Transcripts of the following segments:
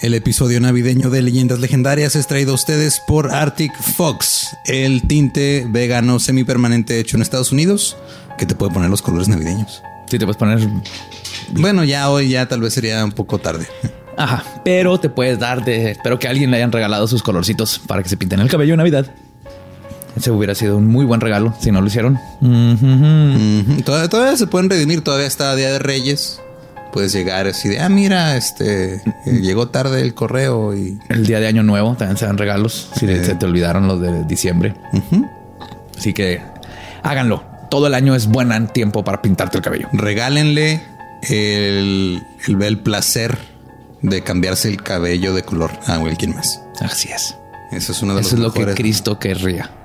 El episodio navideño de Leyendas Legendarias es traído a ustedes por Arctic Fox, el tinte vegano semipermanente hecho en Estados Unidos que te puede poner los colores navideños. Sí, te puedes poner. Bueno, ya hoy ya tal vez sería un poco tarde. Ajá, pero te puedes dar de. Espero que alguien le hayan regalado sus colorcitos para que se pinten el cabello en Navidad. Ese hubiera sido un muy buen regalo si no lo hicieron. Todavía, todavía se pueden redimir, todavía está Día de Reyes. Puedes llegar así de, ah, mira, este eh, llegó tarde el correo y El día de Año Nuevo también se dan regalos si se te olvidaron los de diciembre. Así que háganlo. Todo el año es buen tiempo para pintarte el cabello. regálenle el, el, el placer de cambiarse el cabello de color a alguien más. Así es. Eso es uno de Eso es lo que. Cristo querría.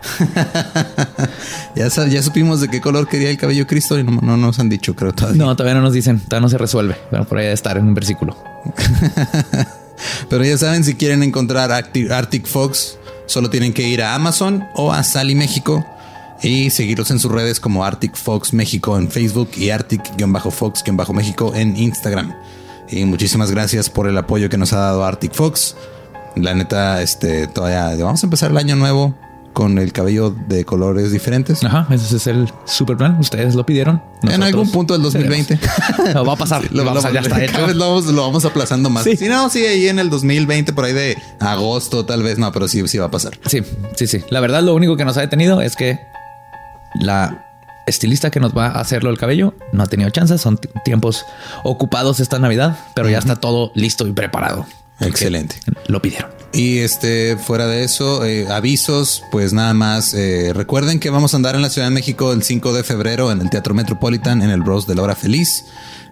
Ya, ya supimos de qué color quería el cabello Cristo y no, no nos han dicho, creo todavía. No, todavía no nos dicen, todavía no se resuelve. Pero por ahí debe estar en un versículo. Pero ya saben, si quieren encontrar Arctic, Arctic Fox, solo tienen que ir a Amazon o a Sally México y seguirlos en sus redes como Arctic Fox México en Facebook y Arctic-Fox-México en Instagram. Y muchísimas gracias por el apoyo que nos ha dado Arctic Fox. La neta, este, todavía vamos a empezar el año nuevo con el cabello de colores diferentes. Ajá, ese es el super plan. Ustedes lo pidieron. en algún punto del 2020. seremos. No, va a pasar. Lo, vamos a- lo- ya está cada hecho. vez lo vamos, lo vamos aplazando más. Sí. Si no, sí, ahí en el 2020, por ahí de agosto, tal vez no, pero sí, sí va a pasar. Sí, sí, sí. La verdad, lo único que nos ha detenido es que la estilista que nos va a hacerlo el cabello no ha tenido chance. Son tiempos ocupados esta Navidad, pero ya está todo listo y preparado. Excelente. Lo pidieron. Y este, fuera de eso, eh, avisos, pues nada más. eh, recuerden que vamos a andar en la Ciudad de México el 5 de febrero en el Teatro Metropolitan, en el Bros de la Hora Feliz,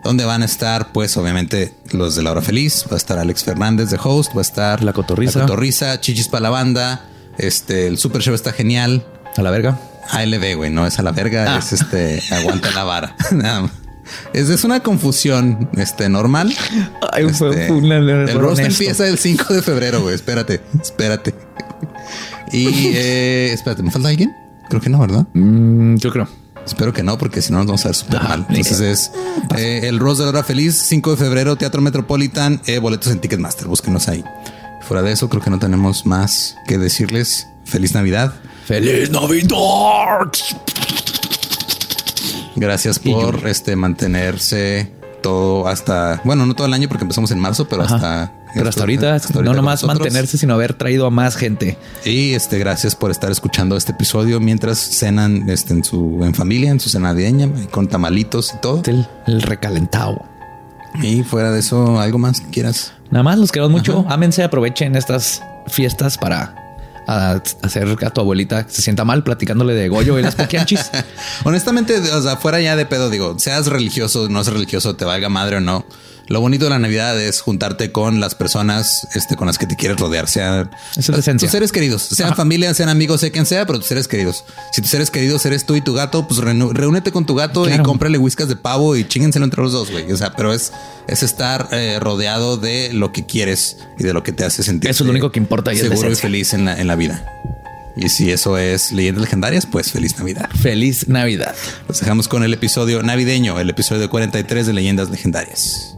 donde van a estar, pues obviamente, los de la Hora Feliz. Va a estar Alex Fernández de host, va a estar La Cotorrisa. La Cotorrisa, Chichis para la banda. Este, el Super Show está genial. A la verga. ALB, güey, no es a la verga, Ah. es este, aguanta la vara. Nada más. Es, es una confusión este, normal. Ay, Este, fue el roast honesto. empieza el 5 de febrero, güey. Espérate, espérate. Y eh, espérate, ¿me falta alguien? Creo que no, ¿verdad? Mm, yo creo. Espero que no, porque si no nos vamos a ver súper mal. Entonces es eh, el Rose de la Hora Feliz, 5 de febrero, Teatro Metropolitan, eh, boletos en Ticketmaster. Búsquenos ahí. Fuera de eso, creo que no tenemos más que decirles. Feliz Navidad. ¡Feliz Navidad! Gracias por este mantenerse todo hasta, bueno, no todo el año porque empezamos en marzo, pero Ajá. hasta Pero hasta ahorita, ahorita no nomás mantenerse, sino haber traído a más gente. Y este, gracias por estar escuchando este episodio mientras cenan este, en su en familia, en su cena navideña, con tamalitos y todo. El, el recalentado. Y fuera de eso, algo más que quieras. Nada más los queremos mucho. Ámense, aprovechen estas fiestas para a- hacer a tu abuelita que se sienta mal platicándole de Goyo y las poquianchis. Honestamente, o sea, fuera ya de pedo, digo, seas religioso, no seas religioso, te valga madre o no. Lo bonito de la Navidad es juntarte con las personas este, con las que te quieres rodear, sean es tus seres queridos, sean familia, sean amigos, sea quien sea, pero tus seres queridos. Si tus seres queridos eres tú y tu gato, pues reúne- reúnete con tu gato y cómprale whiskas de pavo y chíngenselo entre los dos, güey. O sea, pero es, es estar eh, rodeado de lo que quieres y de lo que te hace sentir. Eso es lo único que importa y es seguro y esencia. feliz en la, en la vida. Y si eso es leyendas legendarias, pues feliz Navidad. Feliz Navidad. Los dejamos con el episodio navideño, el episodio 43 de Leyendas Legendarias.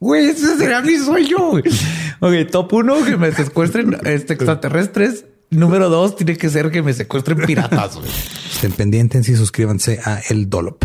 Güey, ese será mi sueño. Ok, top uno, que me secuestren este, extraterrestres. Número dos, tiene que ser que me secuestren piratas. Estén pendientes y suscríbanse a El Dolop.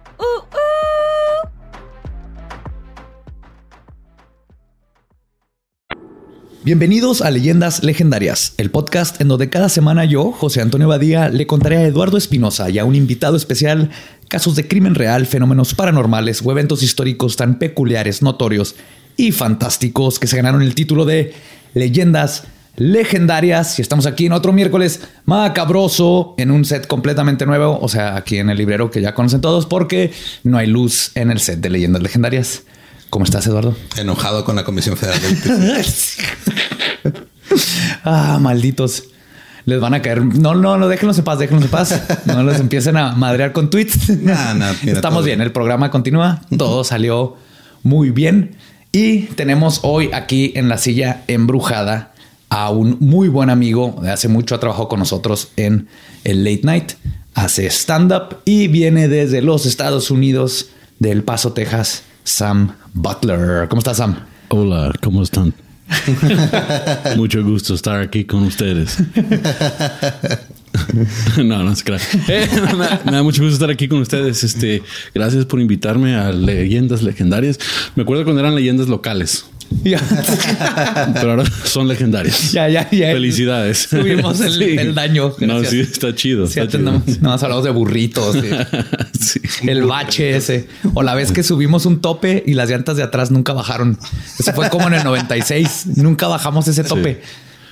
Bienvenidos a Leyendas Legendarias, el podcast en donde cada semana yo, José Antonio Badía, le contaré a Eduardo Espinosa y a un invitado especial casos de crimen real, fenómenos paranormales o eventos históricos tan peculiares, notorios y fantásticos que se ganaron el título de Leyendas Legendarias. Y estamos aquí en otro miércoles macabroso en un set completamente nuevo, o sea, aquí en el librero que ya conocen todos, porque no hay luz en el set de Leyendas Legendarias. ¿Cómo estás, Eduardo? Enojado con la Comisión Federal ah, malditos. Les van a caer. No, no, no, déjenlos en paz, déjenlos en paz. No les empiecen a madrear con tweets. Nah, nah, Estamos bien, bien. el programa continúa. Todo salió muy bien. Y tenemos hoy aquí en la silla embrujada a un muy buen amigo. De hace mucho ha trabajado con nosotros en el Late Night. Hace stand-up y viene desde los Estados Unidos, de El Paso, Texas. Sam Butler. ¿Cómo estás, Sam? Hola, ¿cómo están? Mucho gusto estar aquí con ustedes. no, no se crean. Eh, me, da- me da mucho gusto estar aquí con ustedes. Este, gracias por invitarme a leyendas legendarias. Me acuerdo cuando eran leyendas locales. pero ahora son legendarias. Ya, ya, ya. Felicidades. Subimos el, Sí. el daño. No, sí, está chido. Sí, está antes chido. no, no, hablamos de burritos. Sí. El bache ese. O la vez que subimos un tope y las llantas de atrás nunca bajaron. Eso fue como en el 96. Nunca bajamos ese tope.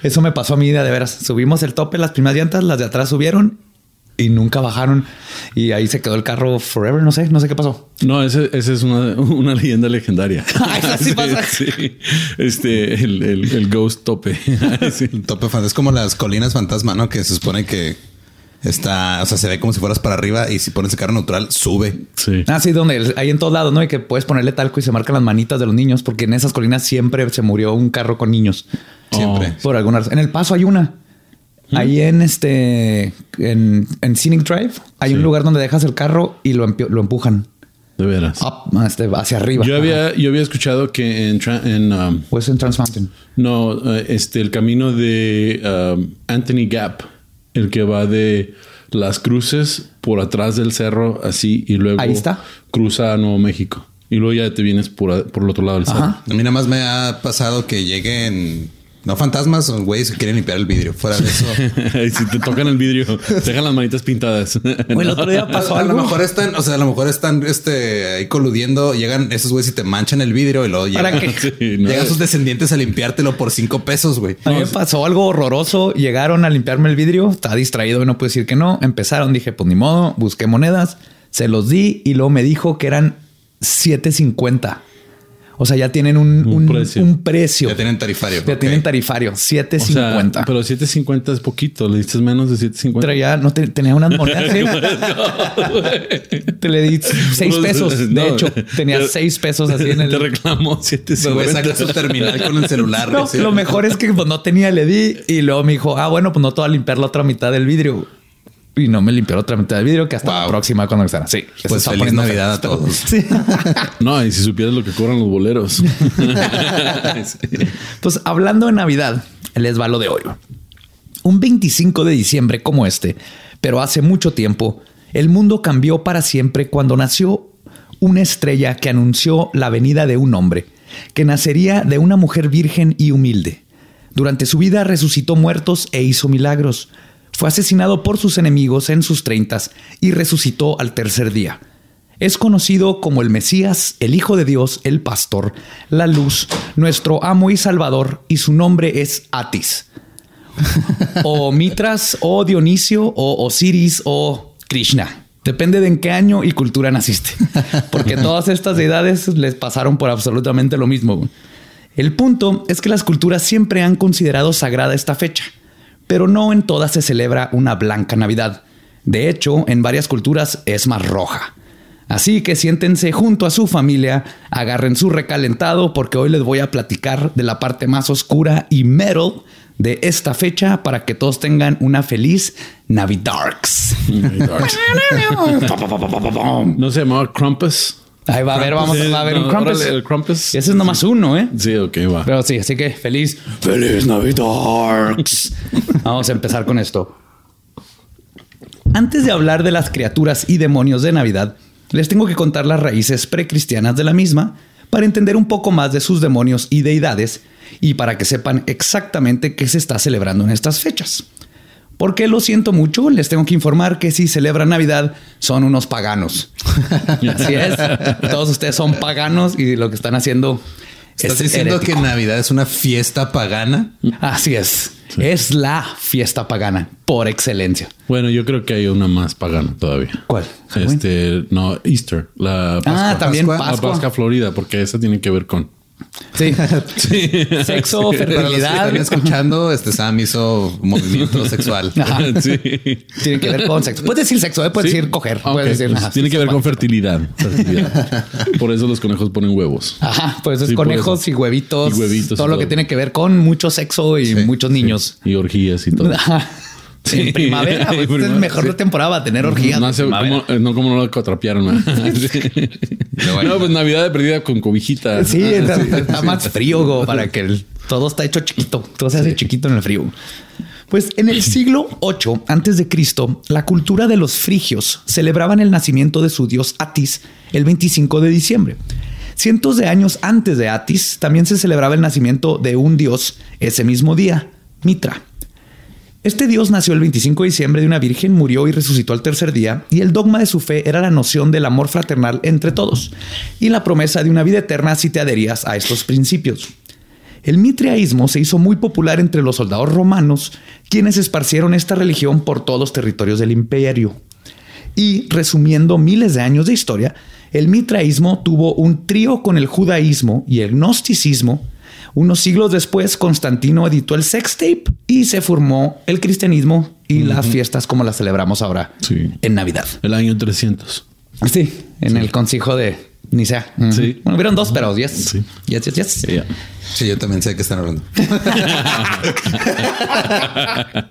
Eso me pasó a mí de veras. Subimos el tope, las primeras llantas, las de atrás subieron y nunca bajaron. Y ahí se quedó el carro forever. No sé, no sé qué pasó. No, ese, ese es una, una leyenda legendaria. Ah, eso sí pasa. sí. Este, el, el, el Ghost Tope. Sí. El tope fan es como las colinas fantasma, ¿no? Que se supone que está, o sea, se ve como si fueras para arriba y si pones el carro neutral, sube. Sí. Ah, sí, donde hay en todos lados, ¿no? Y que puedes ponerle talco y se marcan las manitas de los niños, porque en esas colinas siempre se murió un carro con niños. Siempre. Por alguna razón. En el paso hay una. Ahí en este, en, en Scenic Drive, hay un lugar donde dejas el carro y lo, lo empujan De veras. up, este, hacia arriba. Yo había, yo había escuchado que en, en um, O es en Trans Mountain. no, eh, este, el camino de um, Anthony Gap, el que va de las cruces por atrás del cerro, así, y luego Ahí está. cruza a Nuevo México. Y luego ya te vienes por, por el otro lado del cerro. Ajá. A mí nada más me ha pasado que lleguen, no fantasmas, son güeyes que quieren limpiar el vidrio. Fuera de eso. y si te tocan el vidrio, te dejan las manitas pintadas. O el otro día pasó a lo mejor están, o sea, a lo mejor están este, ahí coludiendo, llegan esos güeyes y te manchan el vidrio y luego ¿Para llegan, qué? Sí, no. llegan sus descendientes a limpiártelo por cinco pesos, güey. A mí me pasó algo horroroso. Llegaron a limpiarme el vidrio. Estaba distraído y no puedo decir que no. Empezaron, dije, pues ni modo. Busqué monedas, se los di y luego me dijo que eran 7.50. O sea, ya tienen un, Un un- precio. un precio. Ya tienen tarifario. Ya tienen tarifario, O sea, 7.50. pero 7.50 es poquito. Le diste menos de 7.50. Traía, no te- tenía unas monedas. ¿sí? Te le di seis pesos. De no. hecho, tenía Te- seis pesos así en Te el. reclamó Ese güey saca su 7.50. terminal con el celular. No, güey, sí. lo mejor es que pues, no tenía, le di y luego me dijo, ah, bueno, pues no te voy a limpiar la otra mitad del vidrio. Y no me limpió la otra mitad del vidrio que hasta la próxima cuando estará. Sí, Pues está feliz Navidad a todos. Sí. No, y si supieras lo que cobran los boleros. Pues hablando de Navidad, les va lo de hoy. Un 25 de diciembre como este, pero hace mucho tiempo, el mundo cambió para siempre cuando nació una estrella que anunció la venida de un hombre, que nacería de una mujer virgen y humilde. Durante su vida resucitó muertos e hizo milagros. Fue asesinado por sus enemigos en sus treintas y resucitó al tercer día. Es conocido como el Mesías, el Hijo de Dios, el Pastor, la Luz, nuestro amo y Salvador, y su nombre es Atis. o Mitras, o Dionisio, o Osiris, o Krishna. Depende de en qué año y cultura naciste. Porque todas estas deidades les pasaron por absolutamente lo mismo. El punto es que las culturas siempre han considerado sagrada esta fecha, pero no en todas se celebra una blanca Navidad. De hecho, en varias culturas es más roja. Así que siéntense junto a su familia, agarren su recalentado porque hoy les voy a platicar de la parte más oscura y metal de esta fecha para que todos tengan una feliz Navidarks. No se llamaba Crumpus. Ahí va a ver, vamos a ver un Krampus. órale, el Krampus. Ese es nomás uno, ¿eh? Sí, ok, va. Pero sí, así que feliz, feliz Navidarks. Vamos a empezar con esto. Antes de hablar de las criaturas y demonios de Navidad, les tengo que contar las raíces precristianas de la misma para entender un poco más de sus demonios y deidades y para que sepan exactamente qué se está celebrando en estas fechas. Porque lo siento mucho, les tengo que informar que si celebran Navidad son unos paganos. Así es. Todos ustedes son paganos y lo que están haciendo ¿Estás es diciendo herético. que Navidad es una fiesta pagana? Así es. Es la fiesta pagana por excelencia. Bueno, yo creo que hay una más pagana todavía. ¿Cuál? Este, no, Easter, la Pascua. Ah, también Pascua. La Pascua. Pascua Florida, porque esa tiene que ver con. Sí. Sexo, Para los que fertilidad. están escuchando, este Sam hizo movimiento sexual. Ajá. sí. Tiene que ver con sexo. Puedes decir sexo, ¿eh? puedes Sí. decir coger. Ah, puedes decir pues ajá, tiene que ver con fertilidad. fertilidad. Por eso los conejos ponen huevos. Ajá, pues es Sí, conejos y huevitos. Y huevitos y todo lo que tiene que ver con mucho sexo y muchos niños. Y orgías y todo. Ajá. Sí. En primavera, pues, es mejor sí. temporada para tener orgías. No, sé cómo, eh, no como no lo atrapearon. ¿no? no, pues Navidad de perdida con cobijita. Sí, está, está más frío para que el- todo está hecho chiquito. Todo se hace chiquito en el frío. Pues en el siglo 8 antes de Cristo, la cultura de los frigios celebraban el nacimiento de su dios Atis el 25 de diciembre. Cientos de años antes de Atis también se celebraba el nacimiento de un dios ese mismo día, Mitra. Este dios nació el 25 de diciembre de una virgen, murió y resucitó al tercer día, y el dogma de su fe era la noción del amor fraternal entre todos y la promesa de una vida eterna si te adherías a estos principios. El mitriaísmo se hizo muy popular entre los soldados romanos, quienes esparcieron esta religión por todos los territorios del imperio. Y resumiendo miles de años de historia, el mitraísmo tuvo un trío con el judaísmo y el gnosticismo. Unos siglos después, Constantino editó el sextape y se formó el cristianismo y las fiestas como las celebramos ahora Sí. en Navidad. El año 300. Sí, en el consejo de Nicea. Sí. Bueno, hubieron dos, pero yes. Sí. Yes, yes, yes. Sí, yo también sé de qué están hablando.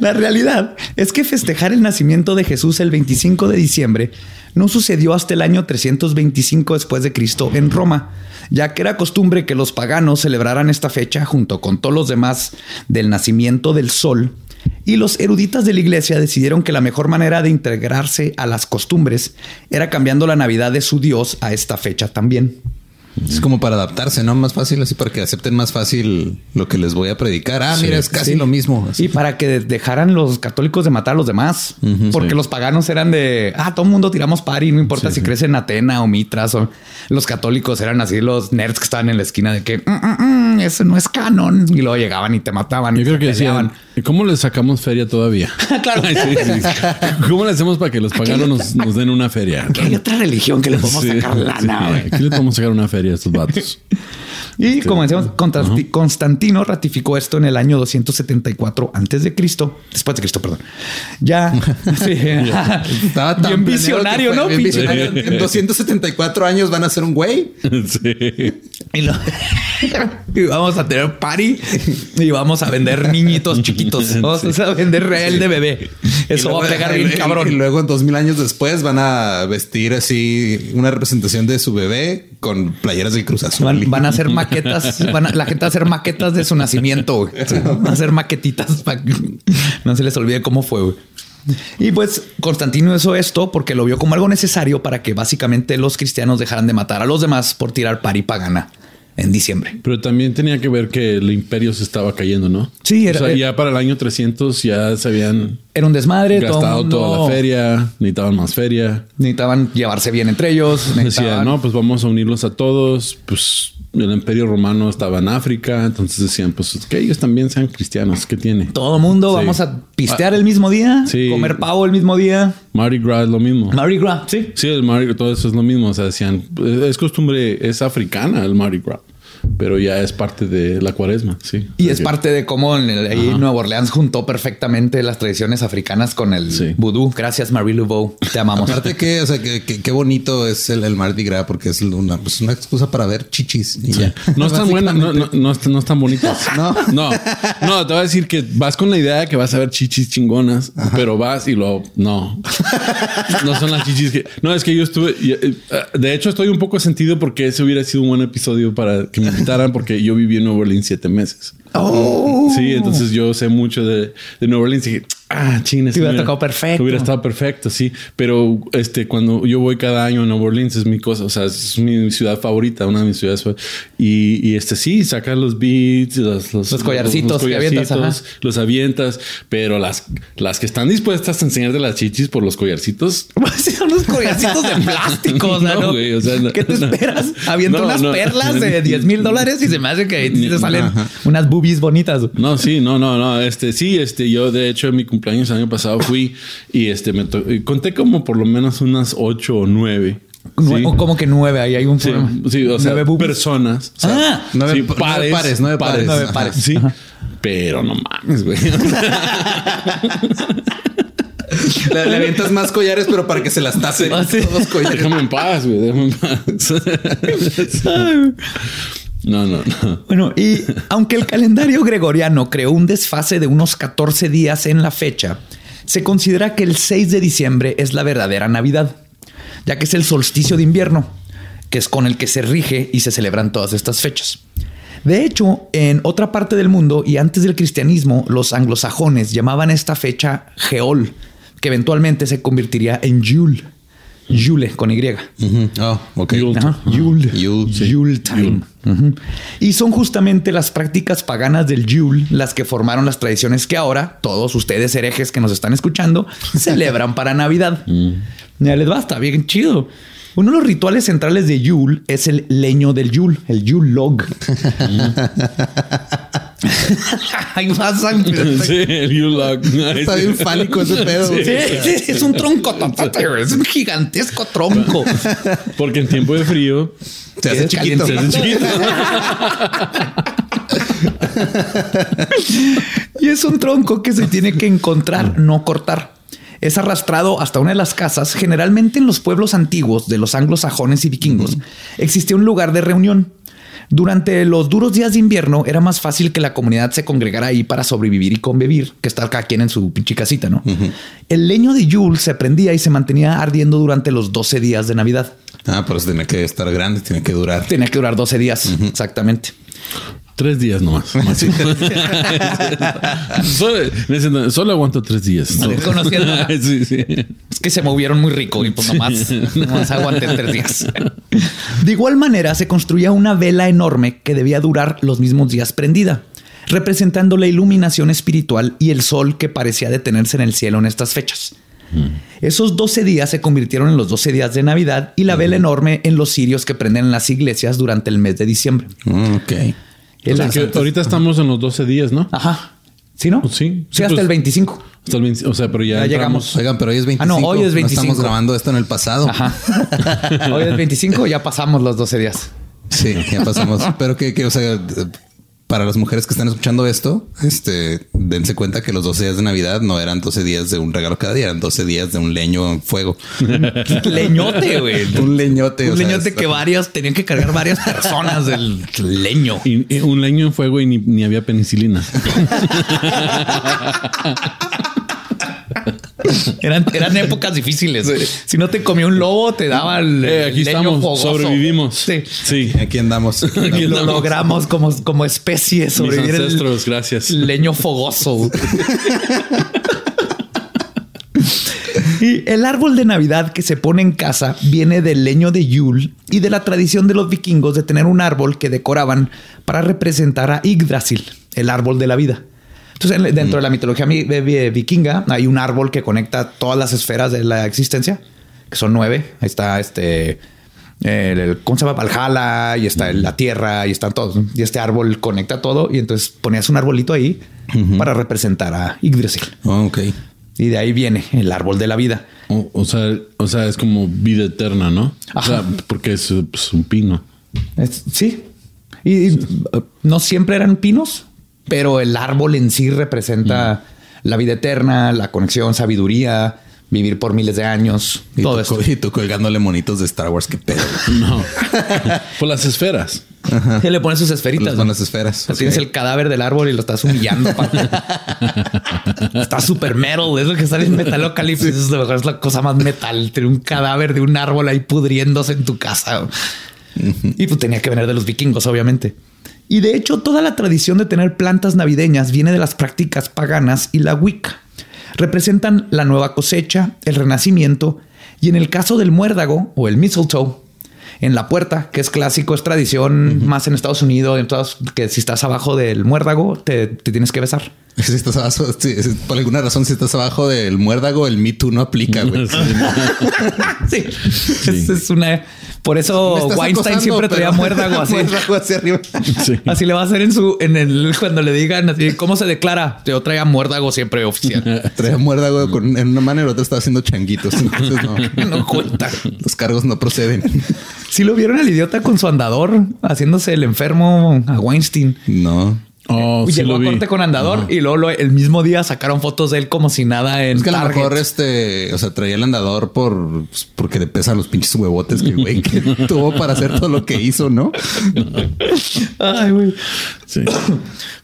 La realidad es que festejar el nacimiento de Jesús el 25 de diciembre no sucedió hasta el año 325 después de Cristo en Roma, ya que era costumbre que los paganos celebraran esta fecha junto con todos los demás del nacimiento del sol. Y los eruditas de la iglesia decidieron que la mejor manera de integrarse a las costumbres era cambiando la Navidad de su Dios a esta fecha también. Es como para adaptarse, ¿no? Más fácil, así para que acepten más fácil lo que les voy a predicar. Ah, mira, es casi Sí. lo mismo. Así. Y para que dejaran los católicos de matar a los demás. porque sí. los paganos eran de, ah, todo el mundo tiramos pari, no importa si crees en Atena o Mitras. O los católicos eran así los nerds que estaban en la esquina de que, "Mm, mm, mm, eso no es canon. Y luego llegaban y te mataban. Yo y creo que decían, peleaban. ¿cómo le sacamos feria todavía? claro. Ay, sí, sí. ¿Cómo le hacemos para que los paganos nos, nos den una feria? Que hay otra religión que le podemos Sí, sacar lana. Aquí le podemos sacar una feria a estos vatos. Y como decíamos, Constanti- Constantino ratificó esto en el año 274 antes de Cristo, después de Cristo, perdón. Ya, sí, Estaba tan bien visionario, ¿no? bien Pinche- visionario. En 274 años van a ser un güey. Sí. Y, lo- y vamos a tener party y vamos a vender niñitos chiquitos. Vamos a vender real de bebé. Eso va a pegar bien Y cabrón. luego en dos mil años después van a vestir así una representación de su bebé con playeras del Cruz Azul. Van, van a hacer maquetas. van a- la gente va a hacer maquetas de su nacimiento. güey. Van a hacer maquetitas para que no se les olvide cómo fue. güey. Y pues Constantino hizo esto porque lo vio como algo necesario para que básicamente los cristianos dejaran de matar a los demás por tirar pari pagana en diciembre. Pero también tenía que ver que el imperio se estaba cayendo, ¿no? Sí, era- O sea, ya para el año 300 ya se habían Era un desmadre. todo gastado mundo toda la feria, necesitaban más feria. Necesitaban llevarse bien entre ellos. Decía, necesitaban- no, pues vamos a unirlos a todos. Pues el imperio romano estaba en África, entonces decían, pues que ellos también sean cristianos. ¿Qué tiene? Todo mundo Sí. vamos a pistear el mismo día, Sí. comer pavo el mismo día. Mardi Gras es lo mismo. Mardi Gras, sí. Sí, el Mardi Gras, todo eso es lo mismo. O sea, decían, es costumbre, es africana el Mardi Gras. Pero ya es parte de la cuaresma, sí. Y es parte de cómo en el, ahí Nueva Orleans juntó perfectamente las tradiciones africanas con el Sí. vudú. Gracias, Marie Laveau. Te amamos. Aparte que, o sea, que, que- qué bonito es el, el Mardi Gras porque es una, pues, una excusa para ver chichis. Y ya. No están buenas, no, no, no, están- no están bonitas. No. no, no, te voy a decir que vas con la idea de que vas a ver chichis chingonas, pero vas y lo no, no son las chichis que no es que yo estuve. eh, De hecho, estoy un poco sentido porque ese hubiera sido un buen episodio para que me invitaran, porque yo viví en Nueva Orleans siete meses. Oh. Sí, entonces yo sé mucho de, de Nueva Orleans y dije, ah, chines. Te hubiera tocado perfecto. Hubiera estado perfecto, sí. Pero este, cuando yo voy cada año a Nueva Orleans es mi cosa, o sea, es mi ciudad favorita, una de mis ciudades. Y, y este sí, saca los beats, los, Los collarcitos que avientas, ajá. los avientas, pero las, las que están dispuestas a enseñarte las chichis por los collarcitos. Son unos collarcitos de plástico. o sea, No, ¿no? güey, o sea, no. ¿Qué te esperas? Aviento No, unas no. perlas de 10 mil dólares y se me hace que te salen unas boobies bonitas. No, sí, no, no, no. Este, sí, este, yo de hecho en mi cumpleaños el año pasado fui y este me to- y conté como por lo menos unas ocho o nueve. Nue- Sí. o como que nueve, ahí hay un Sí, problema. sí, o sea, Nueve personas. o sea, Ah. Nueve- sí, nueve pares, pares, nueve pares. Nueve Ajá. pares. Sí. Pero no mames, güey. Le, le avientas más collares, pero para que se las tape. Ah, sí. Todos collares. déjame en paz, güey. Déjame en paz. no, no, no. Bueno, y aunque el calendario gregoriano creó un desfase de unos 14 días en la fecha, se considera que el 6 de diciembre es la verdadera Navidad, ya que es el solsticio de invierno, que es con el que se rige y se celebran todas estas fechas. De hecho, en otra parte del mundo y antes del cristianismo, los anglosajones llamaban esta fecha Geol, que eventualmente se convertiría en Yule. Yule con Y. Ujú. Oh, ok. Yule. Yule. Yule, sí. Yule time. Y son justamente las prácticas paganas del Yule las que formaron las tradiciones que ahora todos ustedes herejes que nos están escuchando celebran para Navidad. Ya les basta, bien chido. Uno de los rituales centrales de Yule es el leño del Yule, el Yule log. Ahí vas, Sí, el U-Lock. Está bien fálico ese pedo. Sí, sí, es un tronco, es un gigantesco tronco. Porque en tiempo de frío Se hace chiquito. se hace chiquito. Y es un tronco que se tiene que encontrar, no cortar. Es arrastrado hasta una de las casas. Generalmente en los pueblos antiguos de los anglosajones y vikingos existía un lugar de reunión. Durante los duros días de invierno era más fácil que la comunidad se congregara ahí para sobrevivir y convivir que estar cada quien en su pinche casita, ¿no? El leño de Yule se prendía y se mantenía ardiendo durante los 12 días de Navidad. Ah, pero eso tiene que estar grande, tiene que durar. Tenía que durar 12 días, exactamente. Tres días nomás. solo, solo aguanto tres días. Sí, sí. Es que se movieron muy rico y pues nomás, nomás aguanté tres días. De igual manera, se construía una vela enorme que debía durar los mismos días prendida, representando la iluminación espiritual y el sol que parecía detenerse en el cielo en estas fechas. Esos 12 días se convirtieron en los 12 días de Navidad y la vela enorme en los cirios que prenden en las iglesias durante el mes de diciembre. Mm, ok. O sea, que ahorita estamos en los 12 días, ¿no? Ajá. ¿Sí, no? Sí. Sí, Sí, hasta pues- el 25. Hasta el 20 o sea, pero ya, Ya entramos- llegamos. Oigan, pero hoy es 25. Ah, no, hoy es 25. estamos grabando esto en el pasado. Ajá. Hoy es 25, ya pasamos los 12 días. Sí, ya pasamos. pero que, que, o sea, para las mujeres que están escuchando esto, este, dense cuenta que los 12 días de Navidad no eran 12 días de un regalo cada día, eran 12 días de un leño en fuego. Leñote, güey. un leñote. Un o leñote que varios tenían que cargar varias personas del leño. Y, y un leño en fuego y ni, ni había penicilina. Eran, eran épocas difíciles. Si no te comió un lobo, te daba el Eh, aquí leño estamos, fogoso. sobrevivimos. Sí. Sí. Aquí andamos. Aquí Y lo logramos como, como especie Mis sobrevivir el ancestros, gracias. leño fogoso. Y el árbol de Navidad que se pone en casa viene del leño de Yule y de la tradición de los vikingos de tener un árbol que decoraban para representar a Yggdrasil, el árbol de la vida. Entonces, en- dentro de la mitología mi- de- de vikinga hay un árbol que conecta todas las esferas de la existencia, que son nueve. Ahí está este, el, ¿cómo se llama? Valhalla, y está la tierra, y están todos. Y este árbol conecta todo. Y entonces ponías un arbolito ahí para representar a Yggdrasil. Oh, ok. Y de ahí viene el árbol de la vida. O, o sea, o sea, es como vida eterna, ¿no? O sea, porque es pues, un pino. Es- sí. Y y, no siempre eran pinos, pero el árbol en sí representa la vida eterna, la conexión, sabiduría, vivir por miles de años, Y todo tú, eso. y tú colgándole monitos de Star Wars, qué pedo. No. Por las esferas. Él le pone sus esferitas. Las esferas. O sea, Tienes el cadáver del árbol y lo estás humillando. Está super metal. Es lo que sale en Metalocalypse. Eso es, lo mejor, es la cosa más metal. Tener un cadáver de un árbol ahí pudriéndose en tu casa. Y pues tenía que venir de los vikingos, obviamente. Y de hecho, toda la tradición de tener plantas navideñas viene de las prácticas paganas y la Wicca. Representan la nueva cosecha, el renacimiento y en el caso del muérdago o el mistletoe, en la puerta, que es clásico, es tradición más en Estados Unidos, en todas, que si estás abajo del muérdago, te, te tienes que besar. Si estás abajo, si- por alguna razón, si estás abajo del muérdago, el Me Too no aplica, güey. sí, Es, es una. Por eso Weinstein acosando, siempre traía muérdago así. muérdago hacia arriba. Sí. Así le va a hacer en su, en el, cuando le digan así, ¿cómo se declara? Yo traía muérdago siempre oficial. Traía muérdago con, en una mano y el otro estaba haciendo changuitos. Entonces no, No cuenta. los cargos no proceden. Si lo vieron al idiota con su andador, haciéndose el enfermo a Weinstein. No. Oh, Y sí llegó lo a corte con andador y luego lo- el mismo día sacaron fotos de él como si nada en Es que a lo mejor este, o sea, traía el andador por pues, porque le pesan los pinches huevotes que güey que tuvo para hacer todo lo que hizo, ¿no? Ay, güey. Sí.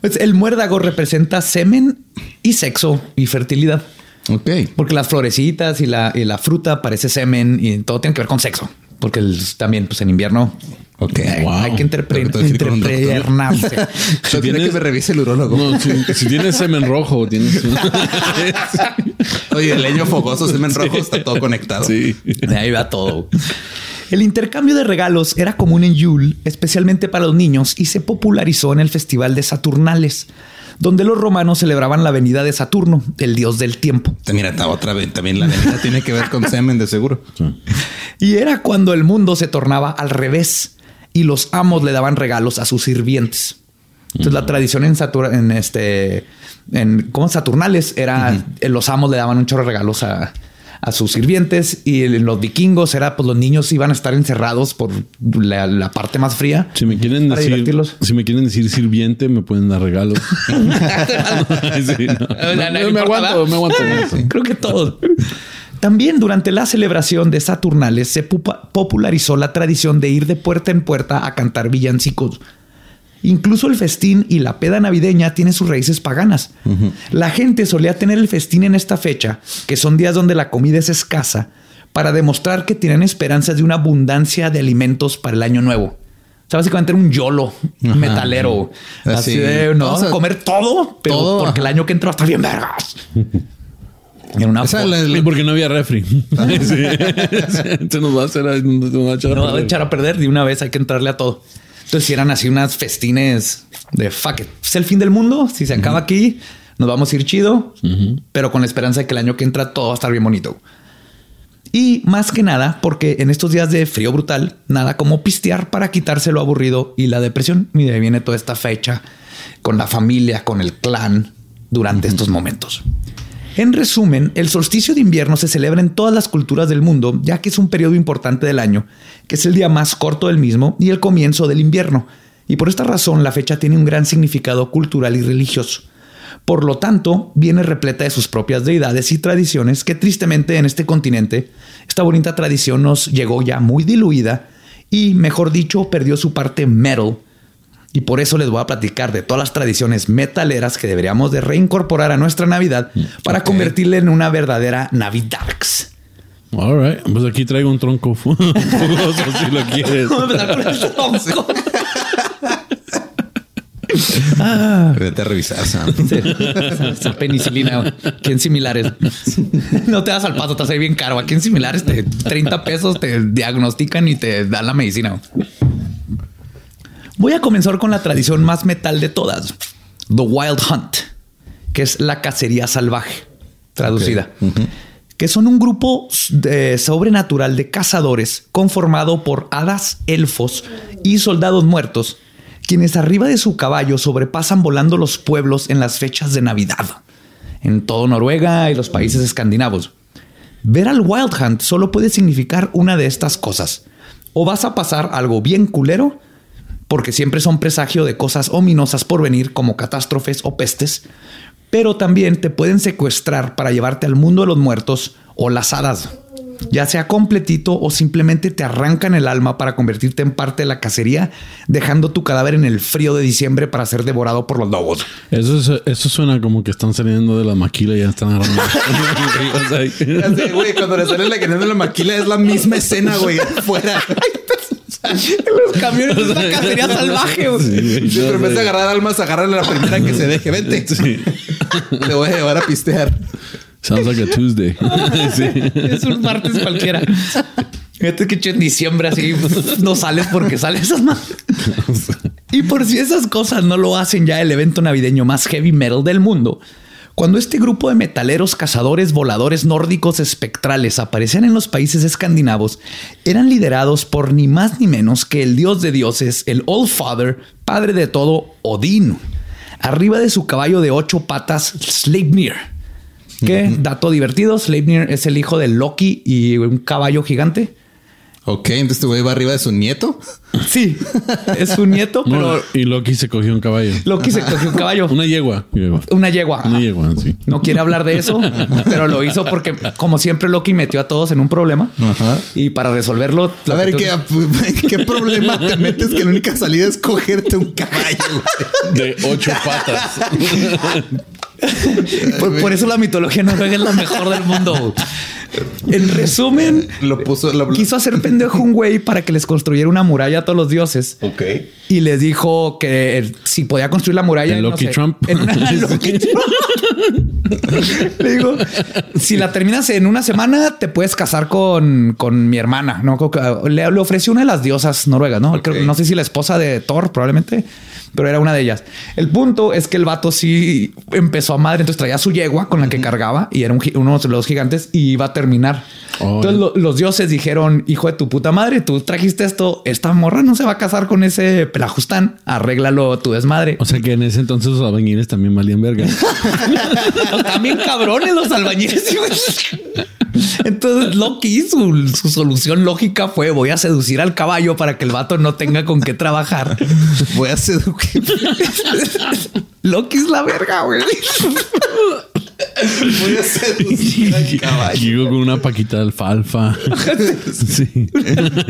Pues el muérdago representa semen y sexo y fertilidad. Ok. Porque las florecitas y la, y la fruta parece semen y todo tiene que ver con sexo. Porque el- también, pues en invierno, Ok. eh, Wow. hay que interpre- Tengo que decir con un doctor. interpreternarse. Yo quiero tienes- que me revise el urólogo. No, si, si tienes semen rojo, tienes. Oye, el leño fogoso, semen rojo, está todo conectado. sí. De ahí va todo. El intercambio de regalos era común en Yule, especialmente para los niños, y se popularizó en el Festival de Saturnales, donde los romanos celebraban la venida de Saturno, el dios del tiempo. Mira, está otra vez también la venida tiene que ver con semen de seguro. Y era cuando el mundo se tornaba al revés y los amos le daban regalos a sus sirvientes. Entonces la tradición en, Satur- en este en como Saturnales era eh, los amos le daban un chorro de regalos a, a sus sirvientes y en los vikingos era pues los niños iban a estar encerrados por la, la parte más fría. Si me quieren Para decir, divertirlos. si me quieren decir sirviente, me pueden dar regalos. Sí, no. No, no, no me, aguanto, me aguanto. Sí. Creo que todos. También durante la celebración de Saturnales se popularizó la tradición de ir de puerta en puerta a cantar villancicos. Incluso el festín y la peda navideña tienen sus raíces paganas. La gente solía tener el festín en esta fecha, que son días donde la comida es escasa, para demostrar que tienen esperanzas de una abundancia de alimentos para el año nuevo. O sea, básicamente era un yolo Ajá, metalero. sí. Así Así, de, no, vamos o sea, a comer todo, pero todo, porque el año que a estar bien vergas. Era una Esa la- porque no había refri. Sí. Se nos va a hacer. nos va a echar a no va a perder. echar a perder de una vez, hay que entrarle a todo. Entonces, eran así unas festines de fuck it. Es el fin del mundo. Si se acaba aquí, nos vamos a ir chido, pero con la esperanza de que el año que entra todo va a estar bien bonito. Y más que nada, porque en estos días de frío brutal, nada como pistear para quitarse lo aburrido y la depresión. Y de ahí viene toda esta fecha con la familia, con el clan durante estos momentos. En resumen, el solsticio de invierno se celebra en todas las culturas del mundo, ya que es un periodo importante del año, que es el día más corto del mismo y el comienzo del invierno. Y por esta razón la fecha tiene un gran significado cultural y religioso. Por lo tanto, viene repleta de sus propias deidades y tradiciones que tristemente en este continente, esta bonita tradición nos llegó ya muy diluida y, mejor dicho, perdió su parte metal. Y por eso les voy a platicar de todas las tradiciones metaleras que deberíamos de reincorporar a nuestra Navidad para ok. convertirla en una verdadera Navidarks. All right. Pues aquí traigo un tronco fogoso si lo quieres. Vamos a empezar con el tronco. Vete a revisar, Sam. Sí. Esa penicilina. ¿Qué en similares? No te das al paso, te hace bien caro. Aquí en similares, te 30 pesos te diagnostican y te dan la medicina. Voy a comenzar con la tradición más metal de todas, The Wild Hunt, que es la cacería salvaje, traducida. Que son un grupo de- sobrenatural de cazadores conformado por hadas, elfos y soldados muertos, quienes arriba de su caballo sobrepasan volando los pueblos en las fechas de Navidad, en todo Noruega y los países escandinavos. Ver al Wild Hunt solo puede significar una de estas cosas. O vas a pasar algo bien culero, porque siempre son presagio de cosas ominosas por venir, como catástrofes o pestes, pero también te pueden secuestrar para llevarte al mundo de los muertos o las hadas, ya sea completito o simplemente te arrancan el alma para convertirte en parte de la cacería, dejando tu cadáver en el frío de diciembre para ser devorado por los lobos. Eso, es- eso suena como que están saliendo de la maquila y ya están agarrando. Ya sé, güey, cuando le sale la de la maquila es la misma escena, güey, afuera. Los camiones de una cacería salvaje. sí, vez de agarrar almas, agarran a la primera que se deje. Vente. Sí. Te voy a llevar a pistear. Sounds like a Tuesday. Sí. Es un martes cualquiera. Fíjate que en diciembre así no sales porque sales esas más. Y por si esas cosas no lo hacen ya el evento navideño más heavy metal del mundo. Cuando este grupo de metaleros cazadores voladores nórdicos espectrales aparecían en los países escandinavos, eran liderados por ni más ni menos que el dios de dioses, el All Father, padre de todo, Odín, arriba de su caballo de ocho patas, Sleipnir. Que, dato divertido, Sleipnir es el hijo de Loki y un caballo gigante. Ok, entonces este güey va arriba de su nieto. Sí, es su nieto, No, pero y Loki se cogió un caballo. Loki se cogió un caballo. Una yegua. yegua. Una yegua. Una yegua, sí. No quiere hablar de eso, pero lo hizo porque, como siempre, Loki metió a todos en un problema. Ajá. Y para resolverlo, A lo ver, que ¿qué, ¿qué problema te metes que la única salida es cogerte un caballo? De ocho patas. por, por eso la mitología noruega es la mejor del mundo. En resumen, Lo puso... Lo, quiso hacer pendejo un güey para que les construyera una muralla a todos los dioses. Ok. Y les dijo que eh, si podía construir la muralla. ¿El no Lucky sé, Trump? en una- Lucky Trump. Le digo, si la terminas en una semana, te puedes casar con, con mi hermana. No le, le ofreció una de las diosas noruegas, no Creo- no sé si la esposa de Thor, probablemente, pero era una de ellas. El punto es que el vato sí empezó a madre. Entonces traía su yegua con la que cargaba y era un uno de los gigantes y iba a terminar. Oh, entonces lo- los dioses dijeron: Hijo de tu puta madre, tú trajiste esto. Esta morra no se va a casar con ese pelajustán. Arréglalo tu desmadre. O sea que en ese entonces los albañiles también valían verga. También cabrones los albañiles. Entonces Loki, su, su solución lógica fue voy a seducir al caballo para que el vato no tenga con qué trabajar. Voy a seducir. Loki es la verga, güey. Voy a seducir al caballo. Llego con una paquita de alfalfa. Sí.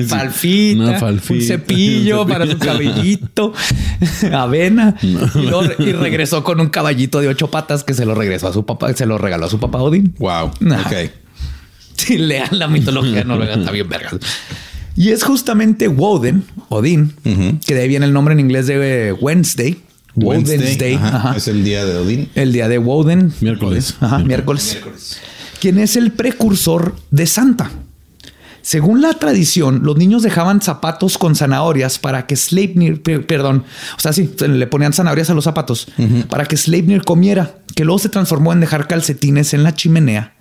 Falfita, Una falfita. un cepillo para su cabellito, avena y regresó con un caballito de ocho patas que se lo regresó a su papá, se lo regaló a su papá Odín. Wow. Nah. Ok. Sí, lean la mitología noruega, está bien vergas. Y es justamente Woden, Odín, que de ahí viene el nombre en inglés de eh, Wednesday. Wednesday, Ajá, ajá. Es el día de Odín. el día de Woden. Miércoles. Ajá, miércoles. Quien es el precursor de Santa. Según la tradición, los niños dejaban zapatos con zanahorias para que Sleipnir, per- perdón, o sea, sí, se le ponían zanahorias a los zapatos para que Sleipnir comiera, que luego se transformó en dejar calcetines en la chimenea.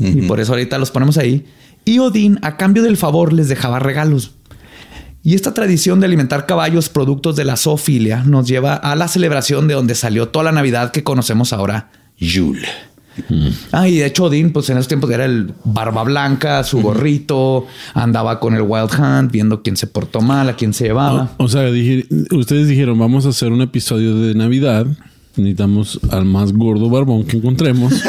Y por eso ahorita los ponemos ahí. Y Odín, a cambio del favor, les dejaba regalos. Y esta tradición de alimentar caballos productos de la zoofilia nos lleva a la celebración de donde salió toda la Navidad que conocemos ahora, Yule. Ah, y de hecho Odín, pues en esos tiempos era el barba blanca, su gorrito, andaba con el Wild Hunt, viendo quién se portó mal, a quién se llevaba. O, o sea, dije- ustedes dijeron, vamos a hacer un episodio de Navidad. Necesitamos al más gordo barbón que encontremos.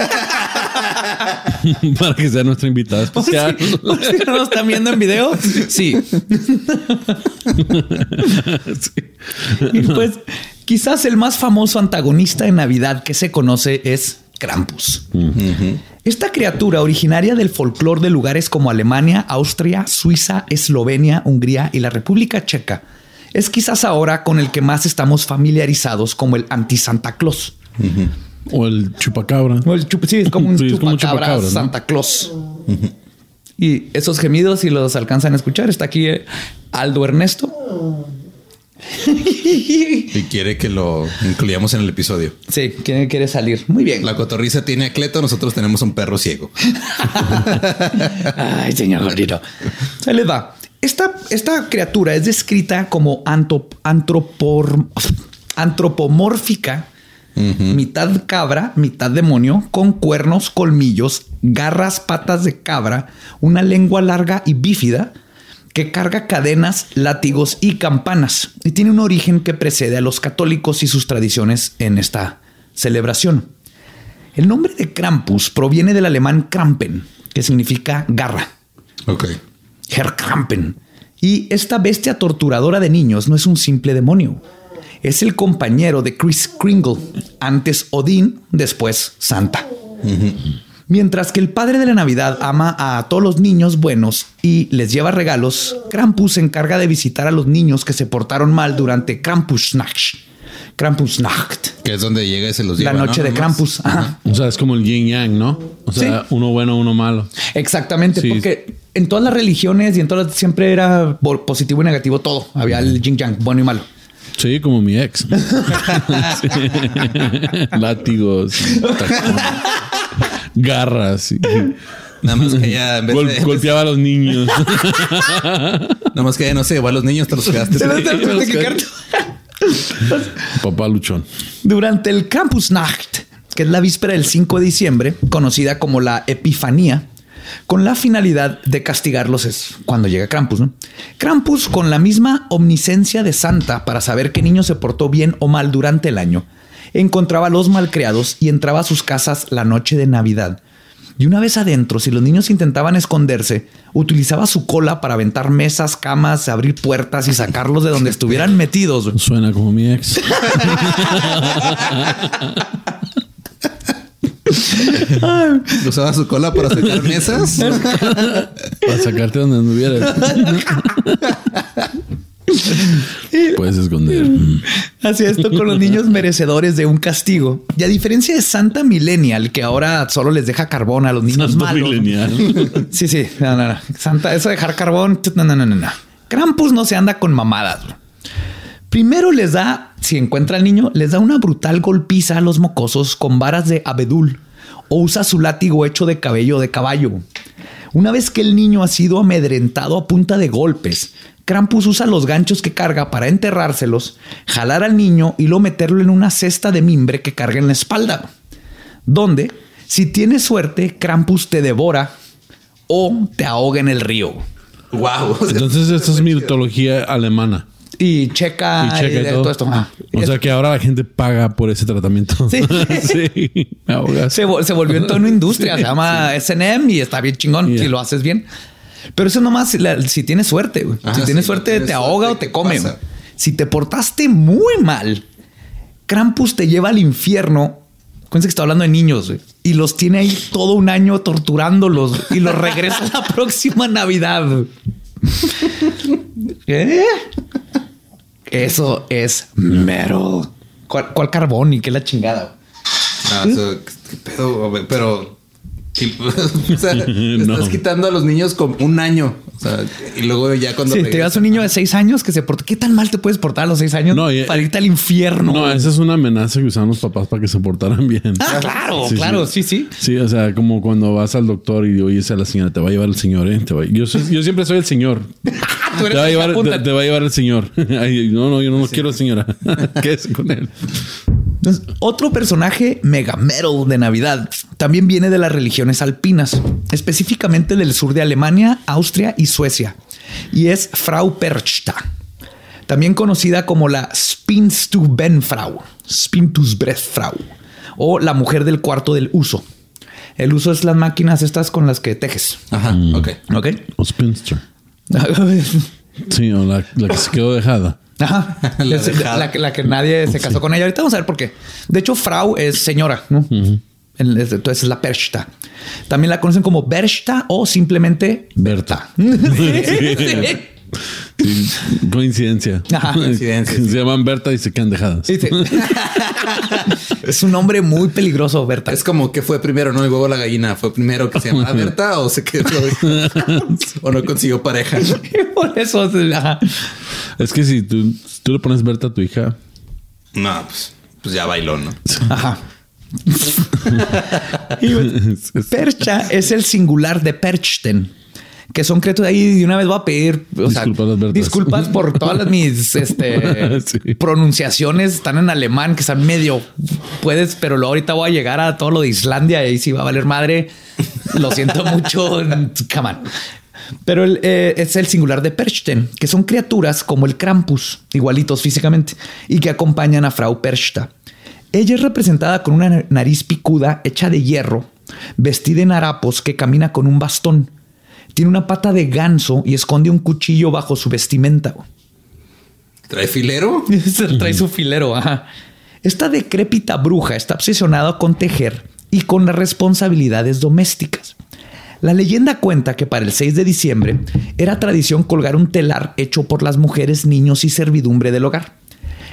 para que sea nuestra invitada especial. Si no lo están viendo en video, sí. Y pues quizás el más famoso antagonista de Navidad que se conoce es Krampus. Esta criatura originaria del folclore de lugares como Alemania, Austria, Suiza, Eslovenia, Hungría y la República Checa es quizás ahora con el que más estamos familiarizados como el anti-Santa Claus. O el chupacabra. O el chup- sí, es como un Sí, es como un chupacabra. Santa Claus. Y esos gemidos, si los alcanzan a escuchar, está aquí eh, Aldo Ernesto. Y quiere que lo incluyamos en el episodio. Sí, ¿quién quiere salir? Muy bien. La cotorriza tiene a Cleto, nosotros tenemos un perro ciego. Ay, señor gordito. Se les va. Esta, esta criatura es descrita como antropor- antropomórfica, mitad cabra, mitad demonio, con cuernos, colmillos, garras, patas de cabra, una lengua larga y bífida, que carga cadenas, látigos y campanas y tiene un origen que precede a los católicos y sus tradiciones en esta celebración. El nombre de Krampus proviene del alemán Krampen, que significa garra. Ok. Herr Krampen. Y esta bestia torturadora de niños no es un simple demonio. Es el compañero de Chris Kringle, antes Odín, después Santa. Mientras que el padre de la Navidad ama a todos los niños buenos y les lleva regalos, Krampus se encarga de visitar a los niños que se portaron mal durante Krampusnacht. Krampusnacht, Que es donde llega y se los la lleva. noche ¿no? de. Krampus. Ajá. O sea, es como el yin yang, ¿no? O sea, Sí. uno bueno, uno malo. Exactamente, Sí. porque en todas las religiones y en todas siempre era positivo y negativo todo. Había el yin yang, bueno y malo. Sí, como mi ex. Sí. Látigos, tacones, garras. y- Nada más que ella, en vez Gol- de- golpeaba a los niños. nada más que ella no se llevó a los niños, te los quedaste. Papá luchón. Durante el Krampusnacht, que es la víspera del 5 de diciembre, conocida como la Epifanía, con la finalidad de castigarlos es cuando llega Krampus. ¿no? Krampus, con la misma omniscencia de Santa para saber qué niño se portó bien o mal durante el año, encontraba a los malcriados y entraba a sus casas la noche de Navidad. Y una vez adentro, si los niños intentaban esconderse, utilizaba su cola para aventar mesas, camas, abrir puertas y sacarlos de donde estuvieran metidos. Suena como mi ex. Usaba su cola para sacar mesas. Para sacarte donde anduvieras. Puedes esconder. Mm. Hacía esto con los niños merecedores de un castigo. Y a diferencia de Santa Millennial, que ahora solo les deja carbón a los niños Santo malos. milenial. Sí, sí. No, no, no. Santa, eso de dejar carbón. No, no, no, no, no. Krampus no se anda con mamadas. Primero les da, si encuentra al niño, les da una brutal golpiza a los mocosos con varas de abedul o usa su látigo hecho de cabello de caballo. Una vez que el niño ha sido amedrentado a punta de golpes, Krampus usa los ganchos que carga para enterrárselos, jalar al niño y luego meterlo en una cesta de mimbre que carga en la espalda. Donde, si tienes suerte, Krampus te devora o te ahoga en el río. wow. Entonces, esto es mitología alemana. Y checa, Y checa eh, todo. todo esto. Ah, O sea que ahora la gente paga por ese tratamiento. Sí. sí. Me ahogas. se, se volvió en toda una industria. Se llama SNM y está bien chingón si lo haces bien. Pero eso nomás si, la- si tienes suerte. güey. Ajá, si tienes si suerte, tienes te suerte, ahoga o ¿qué te come. pasa? Si te portaste muy mal, Krampus te lleva al infierno. Acuérdense que está hablando de niños güey, y los tiene ahí todo un año torturándolos y los regresa la próxima Navidad. ¿Qué? Eso es metal. ¿Cuál, carbón y qué la chingada? No, eso, qué pedo, güey, y- o sea, No. estás quitando a los niños como un año. O sea, y luego ya cuando. Si te das un niño de seis años que se porta, ¿qué tan mal te puedes portar a los seis años No, y- para irte al infierno? No, esa es una amenaza que usaban los papás para que se portaran bien. Ah, claro, claro, sí, sí. Sí, o sea, como cuando vas al doctor y oyes a la señora, te va a llevar el señor, ¿eh? Te va- yo, soy- yo siempre soy el señor. Tú Te va, a llevar, apunta. te, te va a llevar el señor. Ay, no, no, yo no, quiero señora. Quédese con él. Entonces, otro personaje mega metal de Navidad también viene de las religiones alpinas, específicamente del sur de Alemania, Austria y Suecia, y es Frau Perchta, también conocida como la Spinstubbenfrau, Spintusbrechfrau, o la mujer del cuarto del uso. El uso es las máquinas estas con las que tejes. Ajá, ok. ¿Ok? O spinster. Sí, o la, la que se quedó dejada. Ajá. La Es la, que- la que nadie se casó con ella. Ahorita vamos a ver por qué. De hecho, Frau es señora, Entonces es la Perchta. También la conocen como Berchta o simplemente Berta. Sí. Sí, coincidencia. Ajá, coincidencia, Se llaman Berta y se quedan dejadas. Sí, sí. es un nombre muy peligroso, Berta. Es como que fue primero, ¿no? El huevo la gallina. ¿Fue primero que se llamaba Berta o se quedó? o no consiguió pareja? Por eso. Es que si tú, si tú le pones Berta a tu hija, No, pues, pues ya bailó, ¿no? Ajá. Y, es- es- Percha es el singular de Perchten, que son créditos ahí. De una vez voy a pedir o Disculpas, por todas las mis este, Sí. pronunciaciones. Están en alemán, que están medio puedes, pero luego ahorita voy a llegar a todo lo de Islandia y ahí sí va a valer madre. Lo siento mucho. Come on. Pero el, eh, es el singular de Perchten, que son criaturas como el Krampus, igualitos físicamente, y que acompañan a Frau Perchta. Ella es representada con una nariz picuda hecha de hierro, vestida en harapos que camina con un bastón. Tiene una pata de ganso y esconde un cuchillo bajo su vestimenta. ¿Trae filero? Trae su filero. Ajá. Esta decrépita bruja está obsesionada con tejer y con las responsabilidades domésticas. La leyenda cuenta que para el 6 de diciembre era tradición colgar un telar hecho por las mujeres, niños y servidumbre del hogar.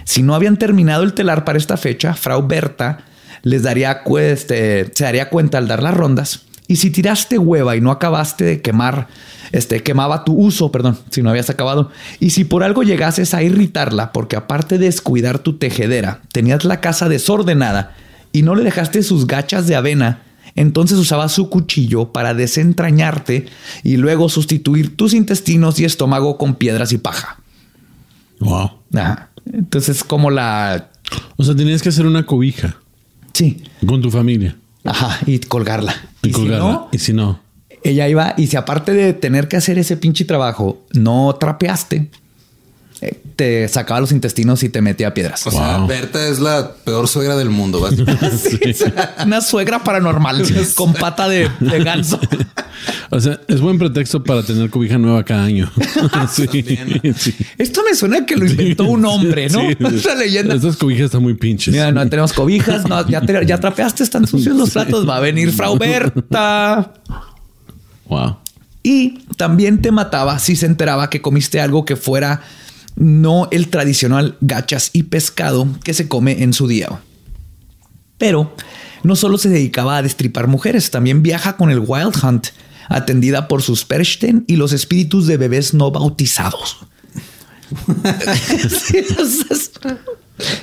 Si no habían terminado el telar para esta fecha, Frau Berta les daría este, se daría cuenta al dar las rondas. Y si tiraste hueva y no acabaste de quemar, este quemaba tu uso, perdón, si no habías acabado. Y si por algo llegases a irritarla, porque aparte de descuidar tu tejedera, tenías la casa desordenada y no le dejaste sus gachas de avena, entonces usaba su cuchillo para desentrañarte y luego sustituir tus intestinos y estómago con piedras y paja. Wow. Ajá. Entonces, como la. O sea, tenías que hacer una cobija Sí. con tu familia. Ajá. Y colgarla. Y, si no, y si no, ella iba. Y si aparte de tener que hacer ese pinche trabajo, no trapeaste, te sacaba los intestinos y te metía piedras. O sea. Berta es la peor suegra del mundo. básicamente. Sí, Una suegra paranormal con pata de, de ganso. o sea, es buen pretexto para tener cobija nueva cada año. sí. Esto me suena que lo inventó un hombre, ¿no? Sí. Esa leyenda. Estas cobijas están muy pinches. Mira, no tenemos cobijas, no, ya, te- ya trapeaste, están sucios los platos, va a venir Frau Berta. Wow. Y también te mataba si se enteraba que comiste algo que fuera no el tradicional gachas y pescado que se come en su día. Pero no solo se dedicaba a destripar mujeres, también viaja con el Wild Hunt, atendida por sus Perchten y los espíritus de bebés no bautizados.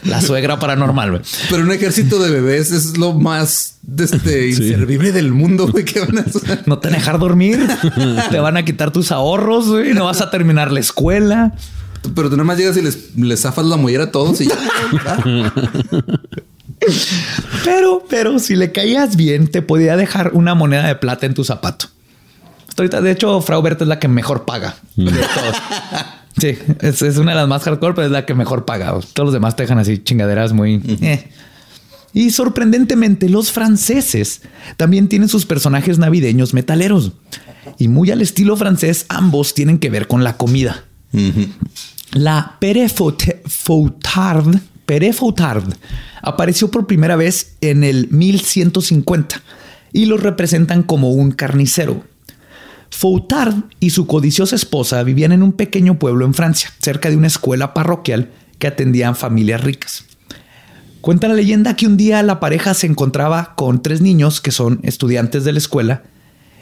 La suegra paranormal. güey. Pero un ejército de bebés es lo más este, Sí. inservible del mundo, güey. ¿Qué van a hacer? No te dejar dormir, te van a quitar tus ahorros, güey, no vas a terminar la escuela. Pero tú nada más llegas y les, les zafas la mollera a todos y ya. Pero, pero si le caías bien, te podía dejar una moneda de plata en tu zapato. Hasta ahorita, de hecho, Frau Berta es la que mejor paga. de todos. Sí, es, es una de las más hardcore, pero es la que mejor paga. Todos los demás te dejan así chingaderas muy... eh. Y sorprendentemente, los franceses también tienen sus personajes navideños metaleros. Y muy al estilo francés, ambos tienen que ver con la comida. Faute- Fautard, Pere Fautard apareció por primera vez en el 1150 y los representan como un carnicero. Fautard y su codiciosa esposa vivían en un pequeño pueblo en Francia, cerca de una escuela parroquial que atendían familias ricas. Cuenta la leyenda que un día la pareja se encontraba con tres niños que son estudiantes de la escuela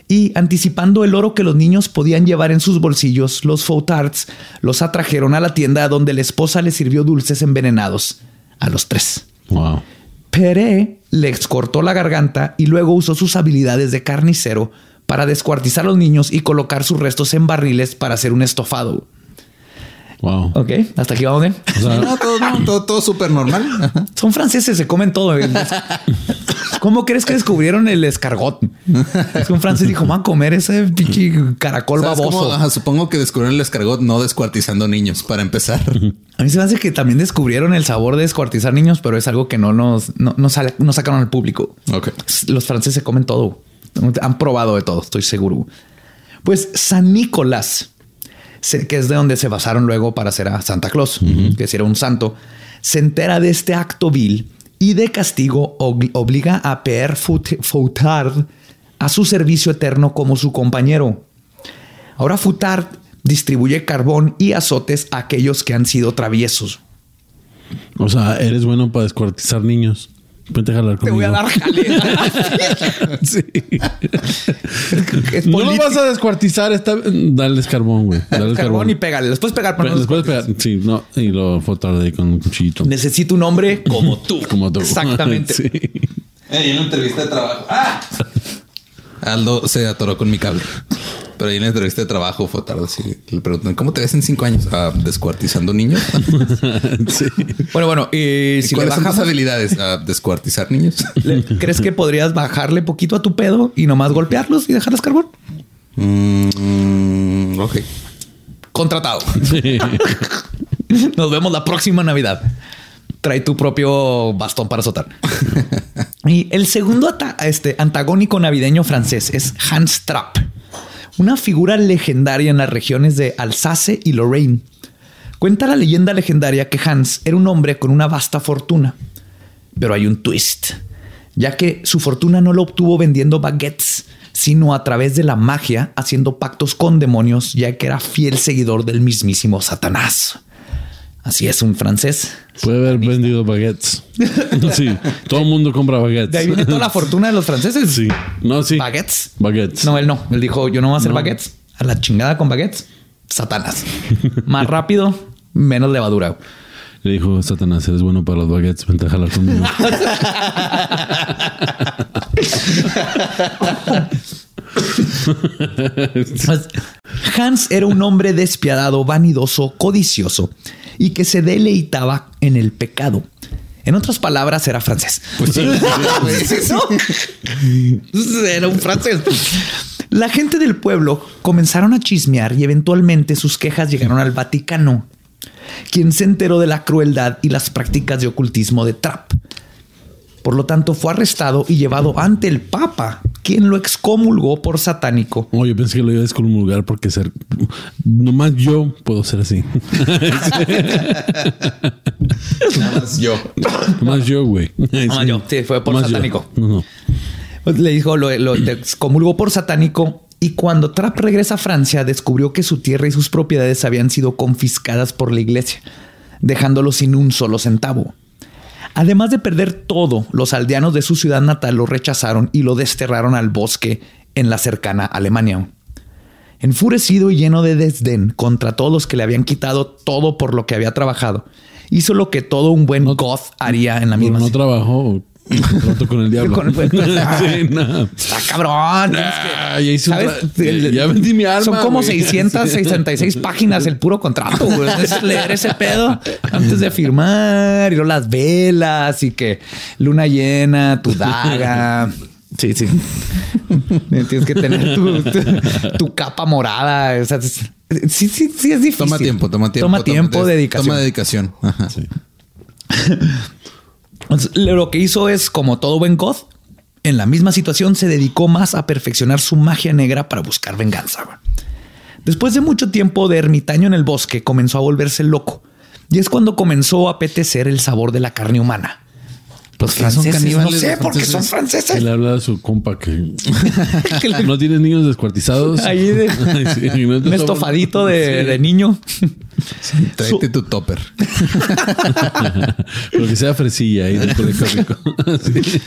y anticipando el oro que los niños podían llevar en sus bolsillos, los Fautards los atrajeron a la tienda donde la esposa les sirvió dulces envenenados a los tres. Wow. Peré les cortó la garganta y luego usó sus habilidades de carnicero para descuartizar a los niños y colocar sus restos en barriles para hacer un estofado. Wow. Ok, hasta aquí vamos bien. O sea, No, todo, no, todo, todo súper normal. Ajá. Son franceses, se comen todo. ¿Cómo crees que descubrieron el escargot? Es que un francés dijo, vamos a comer ese pinche caracol ¿Sabes baboso. cómo? Ajá, supongo que descubrieron el escargot no descuartizando niños para empezar. A mí se me hace que también descubrieron el sabor de descuartizar niños, pero es algo que no nos no, no sale- no sacaron al público. Ok. Los franceses se comen todo. Han probado de todo, estoy seguro. Pues San Nicolás, que es de donde se basaron luego para hacer a Santa Claus, que si era un santo, se entera de este acto vil y de castigo obli- obliga a Pierre Fout- Fautard a su servicio eterno como su compañero. Ahora Foutard distribuye carbón y azotes a aquellos que han sido traviesos. o sea, eres bueno para descuartizar niños. Vente a jalar Te conmigo. voy a dar jale. Sí. Es No lo político. vas a descuartizar. Está... Dale carbón, güey. Dale carbón, carbón. y pégale. Después pegar para Pero no Después pegar. Sí, no. Y lo fotar ahí con un cuchillito. Necesito un hombre como tú. Como tú. Exactamente. Sí. en una entrevista de trabajo. ¡Ah! Aldo se atoró con mi cable. Pero ahí en la entrevista de trabajo fue tarde. Así, le preguntan, ¿cómo te ves en cinco años? Ah, descuartizando niños. Sí. Bueno, bueno, y si le ¿Cuáles son tus bajamos, habilidades? Ah, descuartizar niños. ¿le- ¿crees que podrías bajarle poquito a tu pedo y nomás golpearlos y dejarles carbón? Mm, Ok. Contratado. Nos vemos la próxima Navidad. Trae tu propio bastón para azotar. y el segundo ata- este, antagónico navideño francés es Hans Trapp, una figura legendaria en las regiones de Alsace y Lorraine. Cuenta la leyenda legendaria que Hans era un hombre con una vasta fortuna. Pero hay un twist, ya que su fortuna no lo obtuvo vendiendo baguettes, sino a través de la magia, haciendo pactos con demonios, ya que era fiel seguidor del mismísimo Satanás. Así es, un francés. Puede haber vendido baguettes. Sí, todo el mundo compra baguettes. De ahí viene toda la fortuna de los franceses. Sí. No, sí. ¿Baguettes? Baguettes. No, él no. Él dijo, yo no voy a hacer No. baguettes. A la chingada con baguettes. Satanás. Más rápido, menos levadura. Le dijo Satanás, eres bueno para los baguettes, vente a jalar conmigo. Hans era un hombre despiadado, vanidoso, codicioso y que se deleitaba en el pecado. En otras palabras, era francés. ¿No? Era un francés. La gente del pueblo comenzaron a chismear y eventualmente sus quejas llegaron al Vaticano, quien se enteró de la crueldad y las prácticas de ocultismo de Trapp. Por lo tanto, fue arrestado y llevado ante el Papa, quien lo excomulgó por satánico. Oh, yo pensé que lo iba a descomulgar porque ser. Nomás yo puedo ser así. Nada más yo. Nomás yo, güey. Nomás yo. Sí, fue por Nomás yo. satánico. No, no. Pues le dijo, lo, lo excomulgó por satánico y cuando Trapp regresa a Francia descubrió que su tierra y sus propiedades habían sido confiscadas por la iglesia, dejándolo sin un solo centavo. Además de perder todo, los aldeanos de su ciudad natal lo rechazaron y lo desterraron al bosque en la cercana Alemania. Enfurecido y lleno de desdén contra todos los que le habían quitado todo por lo que había trabajado, hizo lo que todo un buen goth haría en la misma no trabajo. Trato con el diablo. Con- sí, no. Está cabrón. que- Ah, ya ya vendí mi alma, Son como güey. 666 páginas el puro contrato. güey. Es leer ese pedo antes de firmar y luego las velas y que luna llena, tu daga. Sí, sí. Tienes que tener tu, tu- tu capa morada. O sea, es- sí, sí, sí es difícil. Toma tiempo, toma tiempo. Toma tiempo, de- dedicación. Toma dedicación. Ajá. Lo que hizo es, como todo buen goth, en la misma situación se dedicó más a perfeccionar su magia negra para buscar venganza. Después de mucho tiempo de ermitaño en el bosque, comenzó a volverse loco. Y es cuando comenzó a apetecer el sabor de la carne humana. Los ¿Por qué son franceses, no sé, porque son franceses? Él habla a su compa que no tienes niños descuartizados. Ahí de- sí, no un estofadito de, Sí. de niño. Tráete tu topper. Pero que sea fresilla ahí del colegio rico. Sí.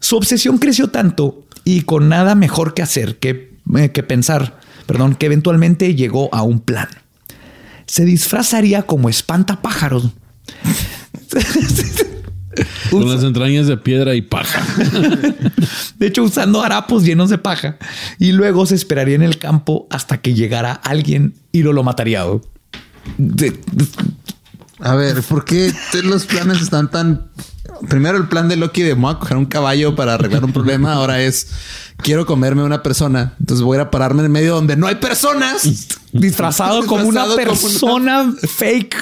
Su obsesión creció tanto y con nada mejor que hacer que, eh, que pensar, perdón, que eventualmente llegó a un plan. Se disfrazaría como espantapájaros. Con las entrañas de piedra y paja. De hecho, usando harapos llenos de paja. Y luego se esperaría en el campo hasta que llegara alguien y lo, lo mataría. A ver, ¿por qué los planes están tan... Primero el plan de Loki de voy a coger un caballo para arreglar un problema. Ahora es quiero comerme una persona. Entonces voy a ir a pararme en medio donde no hay personas. disfrazado como una persona fake,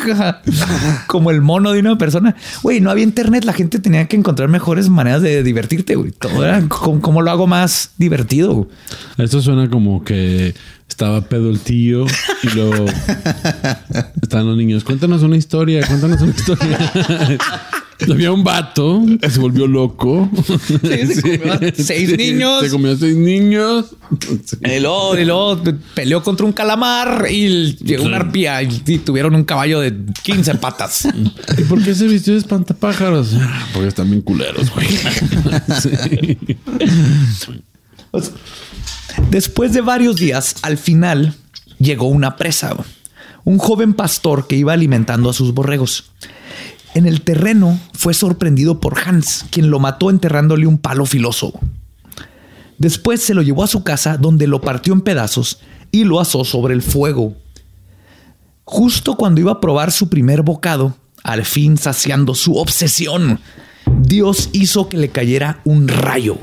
como el mono de una persona. Güey, no había internet. La gente tenía que encontrar mejores maneras de divertirte. Güey, todo era como, cómo lo hago más divertido. Esto suena como que estaba pedo el tío y luego están los niños. Cuéntanos una historia, cuéntanos una historia. Había un vato que se volvió loco. se comió a seis niños. Se comió a seis niños. Sí. Y luego, y luego peleó contra un calamar y llegó una arpía y, y tuvieron un caballo de 15 patas. ¿Y por qué se vistió de espantapájaros? Porque están bien culeros, güey. Sí. Después de varios días, al final llegó una presa. Un joven pastor que iba alimentando a sus borregos. En el terreno fue sorprendido por Hans, quien lo mató enterrándole un palo filoso. Después se lo llevó a su casa donde lo partió en pedazos y lo asó sobre el fuego. Justo cuando iba a probar su primer bocado, al fin saciando su obsesión, Dios hizo que le cayera un rayo.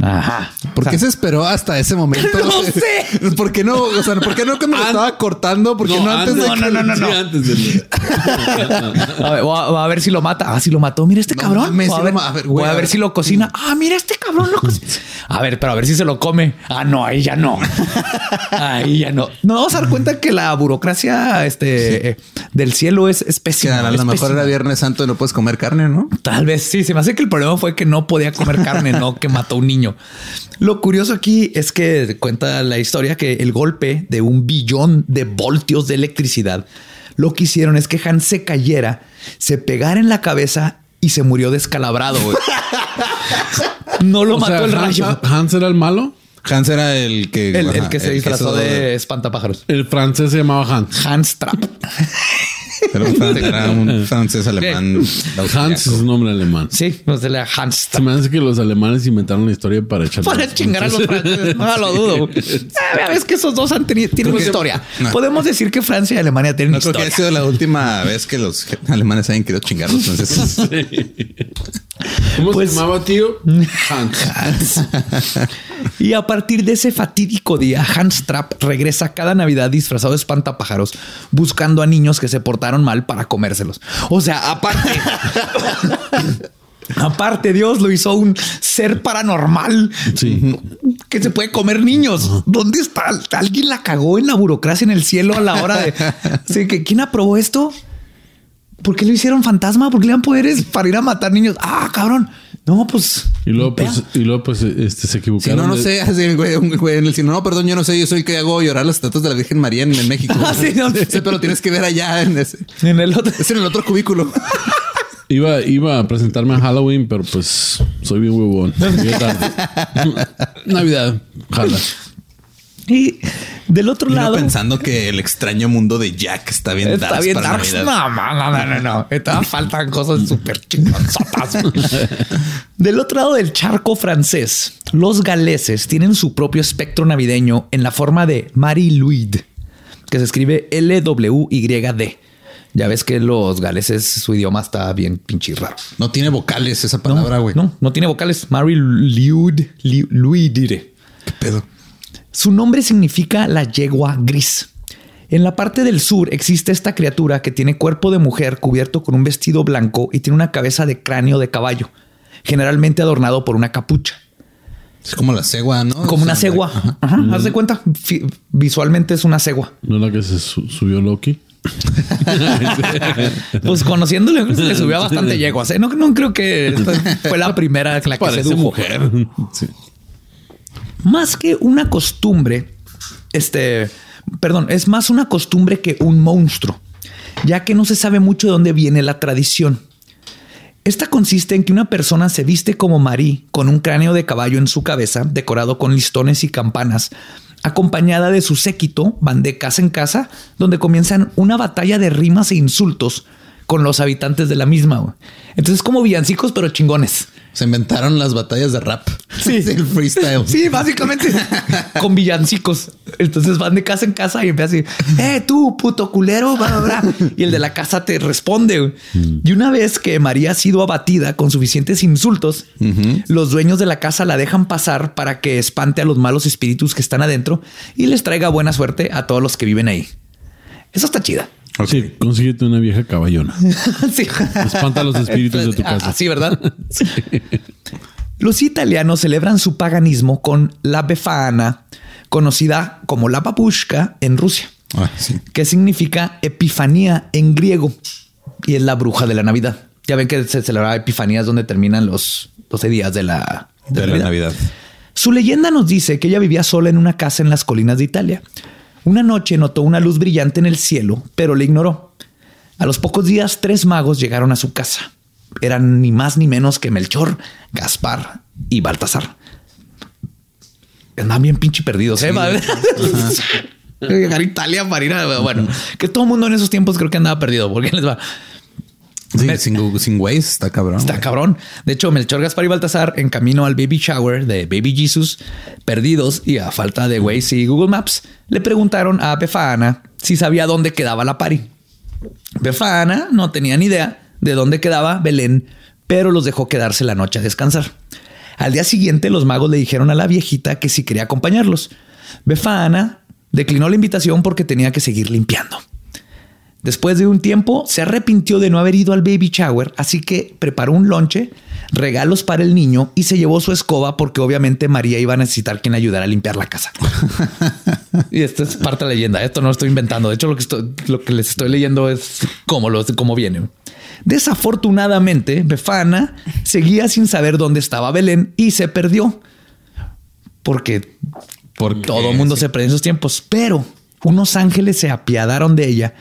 Ajá. ¿Por qué se esperó hasta ese momento? No sé. ¿Por qué no? O sea, ¿por qué no cuando lo An- estaba cortando? ¿Por qué no, antes de no, que- no, no, no, Sí, no. antes de- A ver, voy a, voy a ver si lo mata. Ah, si lo mató. Mira este No cabrón. mames, voy, a ver, lo ma- a ver, voy güey, a a ver ver. si lo cocina. Ah, mira este cabrón lo cocina. A ver, pero a ver si se lo come. Ah, no, ahí ya no. Ahí ya no. No vamos a dar cuenta que la burocracia este, del cielo es, es Que pésima. a lo mejor era Viernes Santo y no puedes comer carne, ¿no? Tal vez sí. Se me hace que el problema fue que no podía comer carne, no que mató a un niño. Lo curioso aquí es que cuenta la historia que el golpe de un billón de voltios de electricidad lo que hicieron es que Hans se cayera, se pegara en la cabeza y se murió descalabrado. güey. No lo O mató sea, el rayo. Hans era el malo. Hans era el que... El, el que se disfrazó de espantapájaros. El francés se llamaba Hans. Hans Trap. Era un, fran- era un francés alemán. Hans es un nombre alemán. Sí, no se le Hans Se me hace que los alemanes inventaron la historia para echar Para chingar a los franceses, no lo dudo. Ah, ves que esos dos han tenido tienen que- historia. no. Podemos decir que Francia y Alemania tienen No creo que historia. haya sido la última vez que los alemanes hayan querido chingar a los franceses. ¿Cómo Pues- se llamaba, tío? Hans. Y a partir de ese fatídico día, Hans Trapp regresa cada Navidad disfrazado de espantapájaros, buscando a niños que se portaron mal para comérselos. O sea, aparte. Aparte, Dios lo hizo un ser paranormal Sí. que se puede comer niños. ¿Dónde está? Alguien la cagó en la burocracia en el cielo a la hora de. Que, ¿quién aprobó esto? ¿Por qué lo hicieron fantasma? ¿Por qué le dan poderes para ir a matar niños? Ah, cabrón. No, pues. Y luego, pues, y luego, pues, este, se Si equivocaron. no, no de- sé, así el güey, un güey en el cielo. No, perdón, yo no sé. Yo soy el que hago llorar las estatuas de la Virgen María en, en México. Ah, sí, no. Sí, pero tienes que ver allá en ese. En el otro. Es en el otro cubículo. Iba, iba a presentarme a Halloween, pero pues soy bien huevón. Navidad, jala. Y del otro lado. pensando que el extraño mundo de Jack está bien Está darks bien para darks. No, no, no, no, no. Esta faltan cosas súper chingonzotas. Del otro lado del charco francés, los galeses tienen su propio espectro navideño en la forma de Marie-Louid, que se escribe L-W-Y-D. Ya ves que los galeses, su idioma está bien pinche raro. No tiene vocales esa palabra, güey. No, no tiene vocales. Marie-Louid. Louid. ¿Qué pedo? Su nombre significa la yegua gris. En la parte del sur existe esta criatura que tiene cuerpo de mujer cubierto con un vestido blanco y tiene una cabeza de cráneo de caballo, generalmente adornado por una capucha, Es como la cegua, ¿no? como una O sea, cegua. ajá. Ajá, haz de cuenta, visualmente es una cegua. ¿No es la que se su- subió Loki? Pues conociéndole, se le subió bastante yeguas. ¿eh? No, no creo que esta fue la primera la que Parece sedujo. mujer. Sí. Más que una costumbre, este, perdón, es más una costumbre que un monstruo, ya que no se sabe mucho de dónde viene la tradición. Esta consiste en que una persona se viste como Marí con un cráneo de caballo en su cabeza, decorado con listones y campanas, acompañada de su séquito, van de casa en casa, donde comienzan una batalla de rimas e insultos con los habitantes de la misma. Entonces, como villancicos, pero chingones. Se inventaron las batallas de rap. Sí. el freestyle. Sí, básicamente con villancicos. Entonces van de casa en casa y empiezan así, eh, tú, puto culero, bla, bla, bla". Y el de la casa te responde. güey. Y una vez que María ha sido abatida con suficientes insultos, los dueños de la casa la dejan pasar para que espante a los malos espíritus que están adentro y les traiga buena suerte a todos los que viven ahí. Eso está chida. Sí, consíguete una vieja caballona. Sí. Espanta los espíritus de tu casa. Así, ¿verdad? Los italianos celebran su paganismo con la Befana, conocida como la babushka en Rusia, Ah, sí. que significa epifanía en griego y es la bruja de la Navidad. Ya ven que se celebraba Epifanías donde terminan los 12 días de la, De la Navidad. su leyenda nos dice que ella vivía sola en una casa en las colinas de Italia. Una noche notó una luz brillante en el cielo, pero la ignoró. A los pocos días, tres magos llegaron a su casa. Eran ni más ni menos que Melchor, Gaspar y Baltasar. Andaban bien pinche perdidos, ¿eh? Llegar a Italia para ir a... Bueno, que todo el mundo en esos tiempos creo que andaba perdido. porque les va? Sí, Me- sin, Waze está cabrón. Está güey. cabrón. De hecho, Melchor, Gaspar y Baltasar en camino al baby shower de Baby Jesus, perdidos y a falta de Waze y Google Maps, le preguntaron a Befana si sabía dónde quedaba la pari. Befana no tenía ni idea de dónde quedaba Belén, pero los dejó quedarse la noche a descansar. Al día siguiente, los magos le dijeron a la viejita que si quería acompañarlos. Befana declinó la invitación porque tenía que seguir limpiando. Después de un tiempo, se arrepintió de no haber ido al baby shower, así que preparó un lonche, regalos para el niño y se llevó su escoba porque obviamente María iba a necesitar quien ayudara a limpiar la casa. y esto es parte de la leyenda. Esto no lo estoy inventando. De hecho, lo que, estoy- lo que les estoy leyendo es cómo, lo, cómo viene. Desafortunadamente, Befana seguía sin saber dónde estaba Belén y se perdió. Porque Porque todo el mundo se perdió en esos tiempos, pero unos ángeles se apiadaron de ella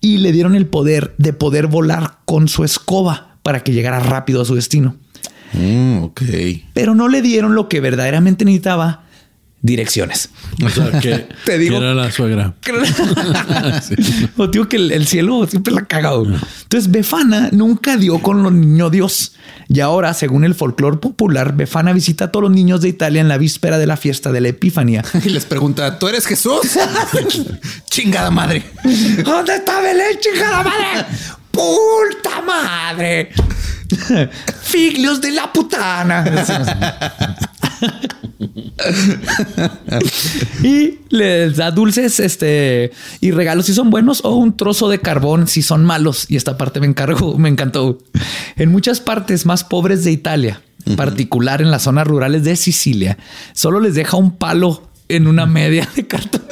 y le dieron el poder de poder volar con su escoba para que llegara rápido a su destino. Mm, ok. Pero no le dieron lo que verdaderamente necesitaba, direcciones. O sea, que, Te digo- que era la suegra. O digo que el, el cielo siempre la ha cagado. Entonces, Befana nunca dio con los niños Dios. Y ahora, según el folclore popular, Befana visita a todos los niños de Italia en la víspera de la fiesta de la Epifanía. Y les pregunta, ¿tú eres Jesús? Chingada madre. ¿Dónde está Belén, chingada madre? ¡Puta madre! Figlios de la putana. y les da dulces este, y regalos si son buenos o un trozo de carbón si son malos. Y esta parte me encargó, me encantó. En muchas partes más pobres de Italia, en particular en las zonas rurales de Sicilia, solo les deja un palo en una media de cartón.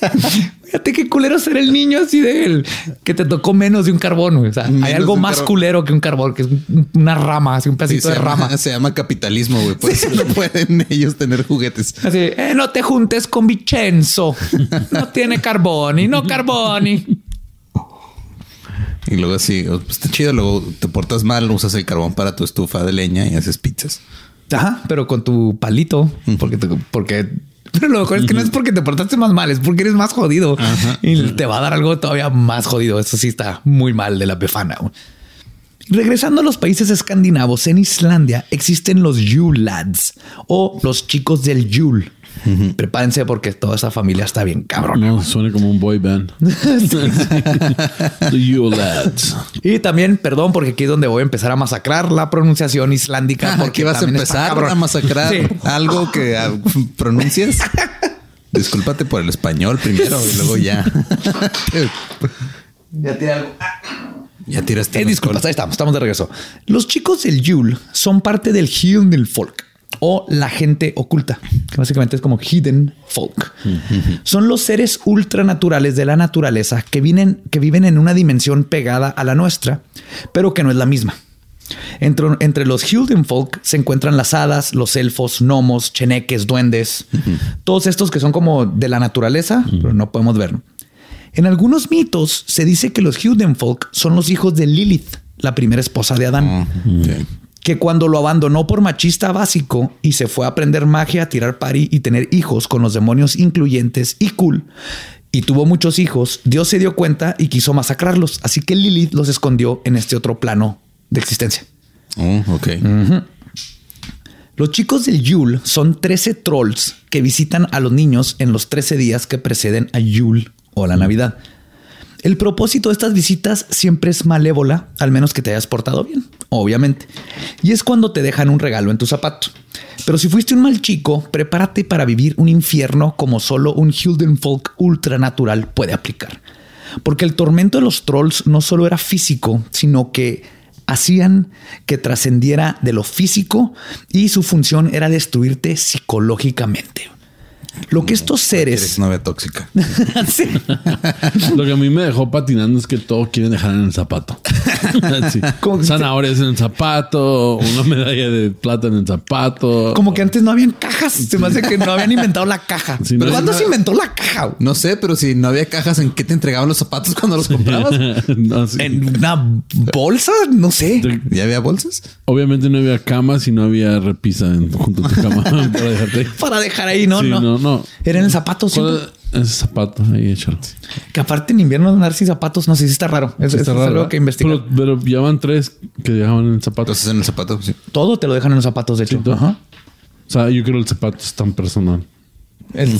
Fíjate qué culero ser el niño así de él, que te tocó menos de un carbón. güey. O sea, Menos hay algo más carbón. culero que un carbón, que es un- una rama, así un pedacito de rama. se llama capitalismo, güey. Por eso no pueden ellos tener juguetes. Así, eh, no te juntes con Vicenzo. No tiene carboni, no carboni. Y luego así, oh, pues está chido. Luego te portas mal, usas el carbón para tu estufa de leña y haces pizzas. Ajá, pero con tu palito, porque, te- porque, pero lo mejor es que no es porque te portaste más mal, es porque eres más jodido. Y te va a dar algo todavía más jodido. Eso sí está muy mal de la befana. Regresando a los países escandinavos, en Islandia existen los Yule Lads o los chicos del Yule. Prepárense porque toda esa familia está bien cabrón. No, suena como un boy band. The You Lads. Y también, perdón, porque aquí es donde voy a empezar a masacrar la pronunciación islandica. Ah, porque aquí vas a empezar a masacrar Sí. algo que ah, pronuncias. Discúlpate por el español primero y luego ya. Ya tiene algo. ya tiraste. Eh, disculpas, ahí estamos, estamos de regreso. Los chicos del Yule son parte del Hidden Folk o la gente oculta, que básicamente es como Hidden Folk. Son los seres ultranaturales de la naturaleza que, vienen, que viven en una dimensión pegada a la nuestra, pero que no es la misma. Entre, entre los Hidden Folk se encuentran las hadas, los elfos, gnomos, cheneques, duendes, todos estos que son como de la naturaleza, pero no podemos ver. En algunos mitos se dice que los Hiddenfolk son los hijos de Lilith, la primera esposa de Adán, Sí. Que cuando lo abandonó por machista básico y se fue a aprender magia, a tirar pari y tener hijos con los demonios incluyentes y cool, y tuvo muchos hijos, Dios se dio cuenta y quiso masacrarlos, así que Lilith los escondió en este otro plano de existencia. Oh, ok. Los chicos del Yule son 13 trolls que visitan a los niños en los 13 días que preceden a Yule o a la Navidad. El propósito de estas visitas siempre es malévola, al menos que te hayas portado bien, obviamente. Y es cuando te dejan un regalo en tu zapato. Pero si fuiste un mal chico, prepárate para vivir un infierno como solo un Hildenfolk ultranatural puede aplicar. Porque el tormento de los trolls no solo era físico, sino que hacían que trascendiera de lo físico y su función era destruirte psicológicamente. Lo que estos Eres seres... novia tóxica. Sí. Lo que a mí me dejó patinando es que todo quieren dejar en el zapato. Sí. Zanahorias en el zapato, una medalla de plata en el zapato. Como que antes no habían cajas. Se me hace que no habían inventado la caja. Sí, ¿Pero no- cuándo no- se inventó la caja? No sé, pero si no había cajas, ¿en qué te entregaban los zapatos cuando los comprabas? No, sí. ¿En una bolsa? No sé. ¿Ya había bolsas? Obviamente no había camas y no había repisa en- junto a tu cama para dejarte. ahí. Para dejar ahí, no, Sí, no. no, no. Era en el zapato. siempre. ¿Cuál es ese zapato? Ahí échalo. Que aparte en invierno andar sin zapatos, no sé si está raro. Es, Está es raro, algo ¿verdad? que investigar. Pero, pero ya van tres que dejaban en el zapato. Entonces en el zapato, sí. Todo te lo dejan en los zapatos, de hecho. Ajá. O sea, yo creo que el zapato es tan personal. El-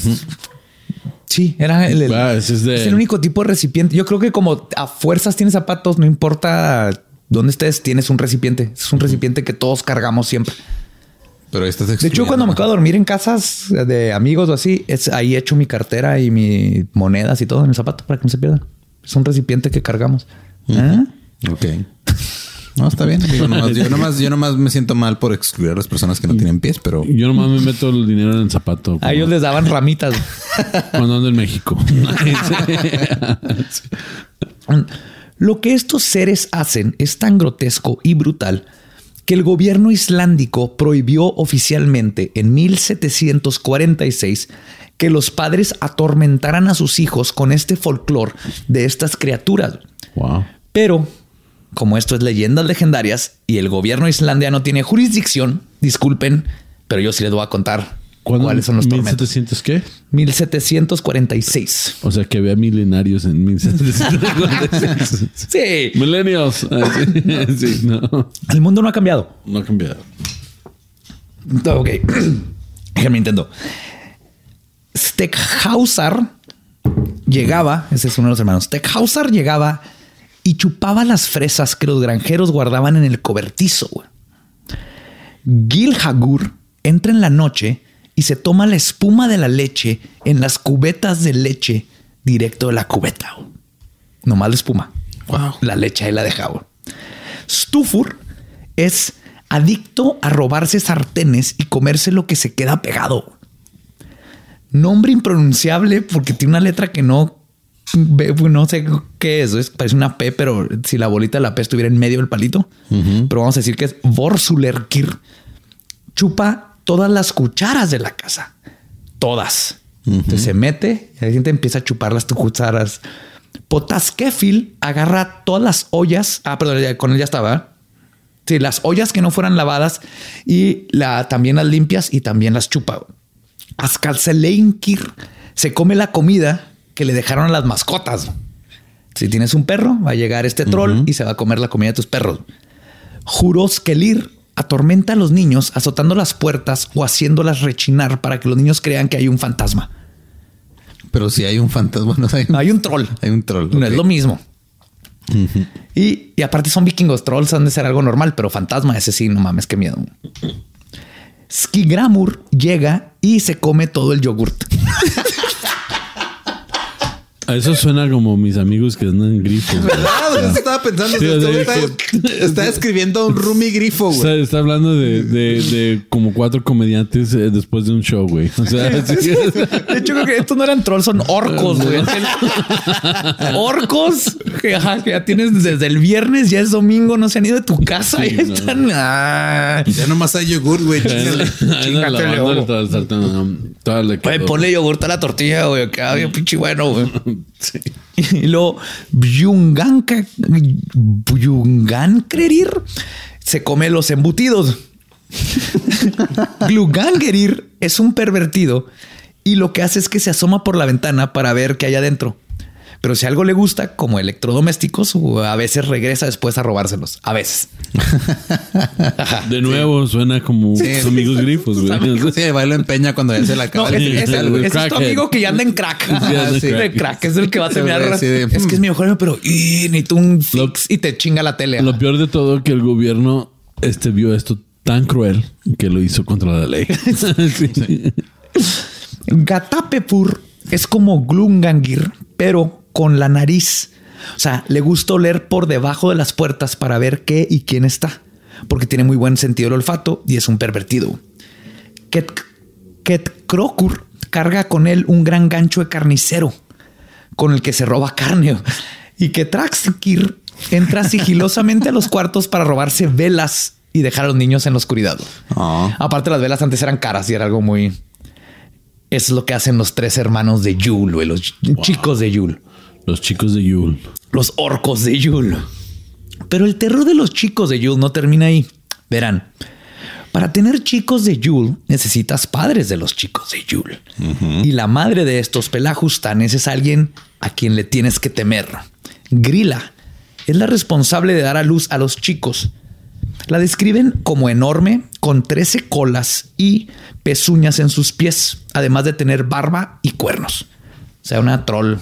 Sí, era el, el- Ah, ese es de- es el único tipo de recipiente. Yo creo que como a fuerzas tienes zapatos, no importa dónde estés, tienes un recipiente. Es un recipiente que todos cargamos siempre. Pero ahí estás De hecho, cuando me quedo a dormir en casas de amigos o así, es ahí echo mi cartera y mis monedas y todo en el zapato para que no se pierdan. Es un recipiente que cargamos. ¿Ah? Ok. No, está bien. Digo, nomás- yo, nomás, yo nomás me siento mal por excluir a las personas que no tienen pies, pero Yo nomás me meto el dinero en el zapato. A ellos les daban ramitas. Cuando ando en México. Lo que estos seres hacen es tan grotesco y brutal que el gobierno islandico prohibió oficialmente en 1746 que los padres atormentaran a sus hijos con este folclore de estas criaturas. wow. Pero, como esto es leyendas legendarias y el gobierno islandia no tiene jurisdicción, disculpen, pero yo sí les voy a contar. Cuáles son los tormentos. ¿1700 qué? 1746. O sea, que había milenarios en 1746. Sí, Millennials. Ah, sí, sí, no. el mundo no ha cambiado. No ha cambiado. Ok. Déjenme intento. Steckhausar llegaba, ese es uno de los hermanos. Steckhausar llegaba y chupaba las fresas que los granjeros guardaban en el cobertizo. Gilhagur entra en la noche y se toma la espuma de la leche en las cubetas de leche directo de la cubeta. güey. Nomás la espuma. Wow. La leche ahí la deja. güey. Stufur es adicto a robarse sartenes y comerse lo que se queda pegado. Nombre impronunciable porque tiene una letra que no no sé qué es, es- parece una P, pero si la bolita de la P estuviera en medio del palito, pero vamos a decir que es Vorsulerkir. Chupa todas las cucharas de la casa. Todas. Entonces se mete y la gente empieza a chupar las cucharas. Potaskefil agarra todas las ollas. Ah, perdón, con él ya estaba. Sí, las ollas que no fueran lavadas y la, también las limpias y también las chupa. Askalseleinkir se come la comida que le dejaron a las mascotas. Si tienes un perro, va a llegar este troll y se va a comer la comida de tus perros. Juroskelir atormenta a los niños azotando las puertas o haciéndolas rechinar para que los niños crean que hay un fantasma. Pero si hay un fantasma, no hay, No, hay un troll. hay un troll. No es lo mismo. y, y aparte son vikingos. Trolls han de ser algo normal, pero fantasma, ese sí, no mames, qué miedo. Skigramur llega y se come todo el yogurt. Eso suena como mis amigos que andan en grifo. güey. Ah, estaba pensando. Sí, o o sea, está, está escribiendo un roomie grifo, Está, güey. está hablando de, de, de como cuatro comediantes eh, después de un show, güey. O sea, sí. De hecho, creo que estos no eran trolls, son orcos, güey. orcos que, ajá, que ya tienes desde el viernes, ya es domingo, no se han ido de tu casa. Sí, y no. están. ah. Ya nomás hay yogur, güey. Chíngale. Quedó. ponle yogurt a la tortilla, güey. Acá bien pinche bueno, güey. Y luego se come los embutidos. Glugangerir es un pervertido y lo que hace es que se asoma por la ventana para ver qué hay adentro. Pero si algo le gusta, como electrodomésticos, o a veces regresa después a robárselos. A veces. De nuevo suena como sus amigos grifos, güey. Sí, va y lo empeña cuando ya se la No, acaba. es, el es, cristal, el- güey. ese es tu amigo que ya anda en crack. anda en sí, crack. de crack. Es el que va a terminar. de, es que es "Hmm". mi mejor amigo, pero y, necesito un fix y te chinga la tele. Lo peor de todo que el gobierno este vio esto tan cruel que lo hizo contra la ley. Sí. Gatapepur es como Glungangir, pero con la nariz. O sea, le gusta oler por debajo de las puertas para ver qué y quién está, porque tiene muy buen sentido el olfato y es un pervertido. Ket, Ketkrokur carga con él un gran gancho de carnicero con el que se roba carne. Y que Traxkir entra sigilosamente a los cuartos para robarse velas y dejar a los niños en la oscuridad. Ah. Aparte, las velas antes eran caras y era algo muy. Eso es lo que hacen los tres hermanos de Yul, los chicos de Yul, Los chicos de Yule. los orcos de Yul. Pero el terror de los chicos de Yul no termina ahí. Verán, para tener chicos de Yul necesitas padres de los chicos de Yul. Y la madre de estos pelajustanes es alguien a quien le tienes que temer. Grila es la responsable de dar a luz a los chicos. La describen como enorme, con 13 colas y pezuñas en sus pies, además de tener barba y cuernos. O sea, una troll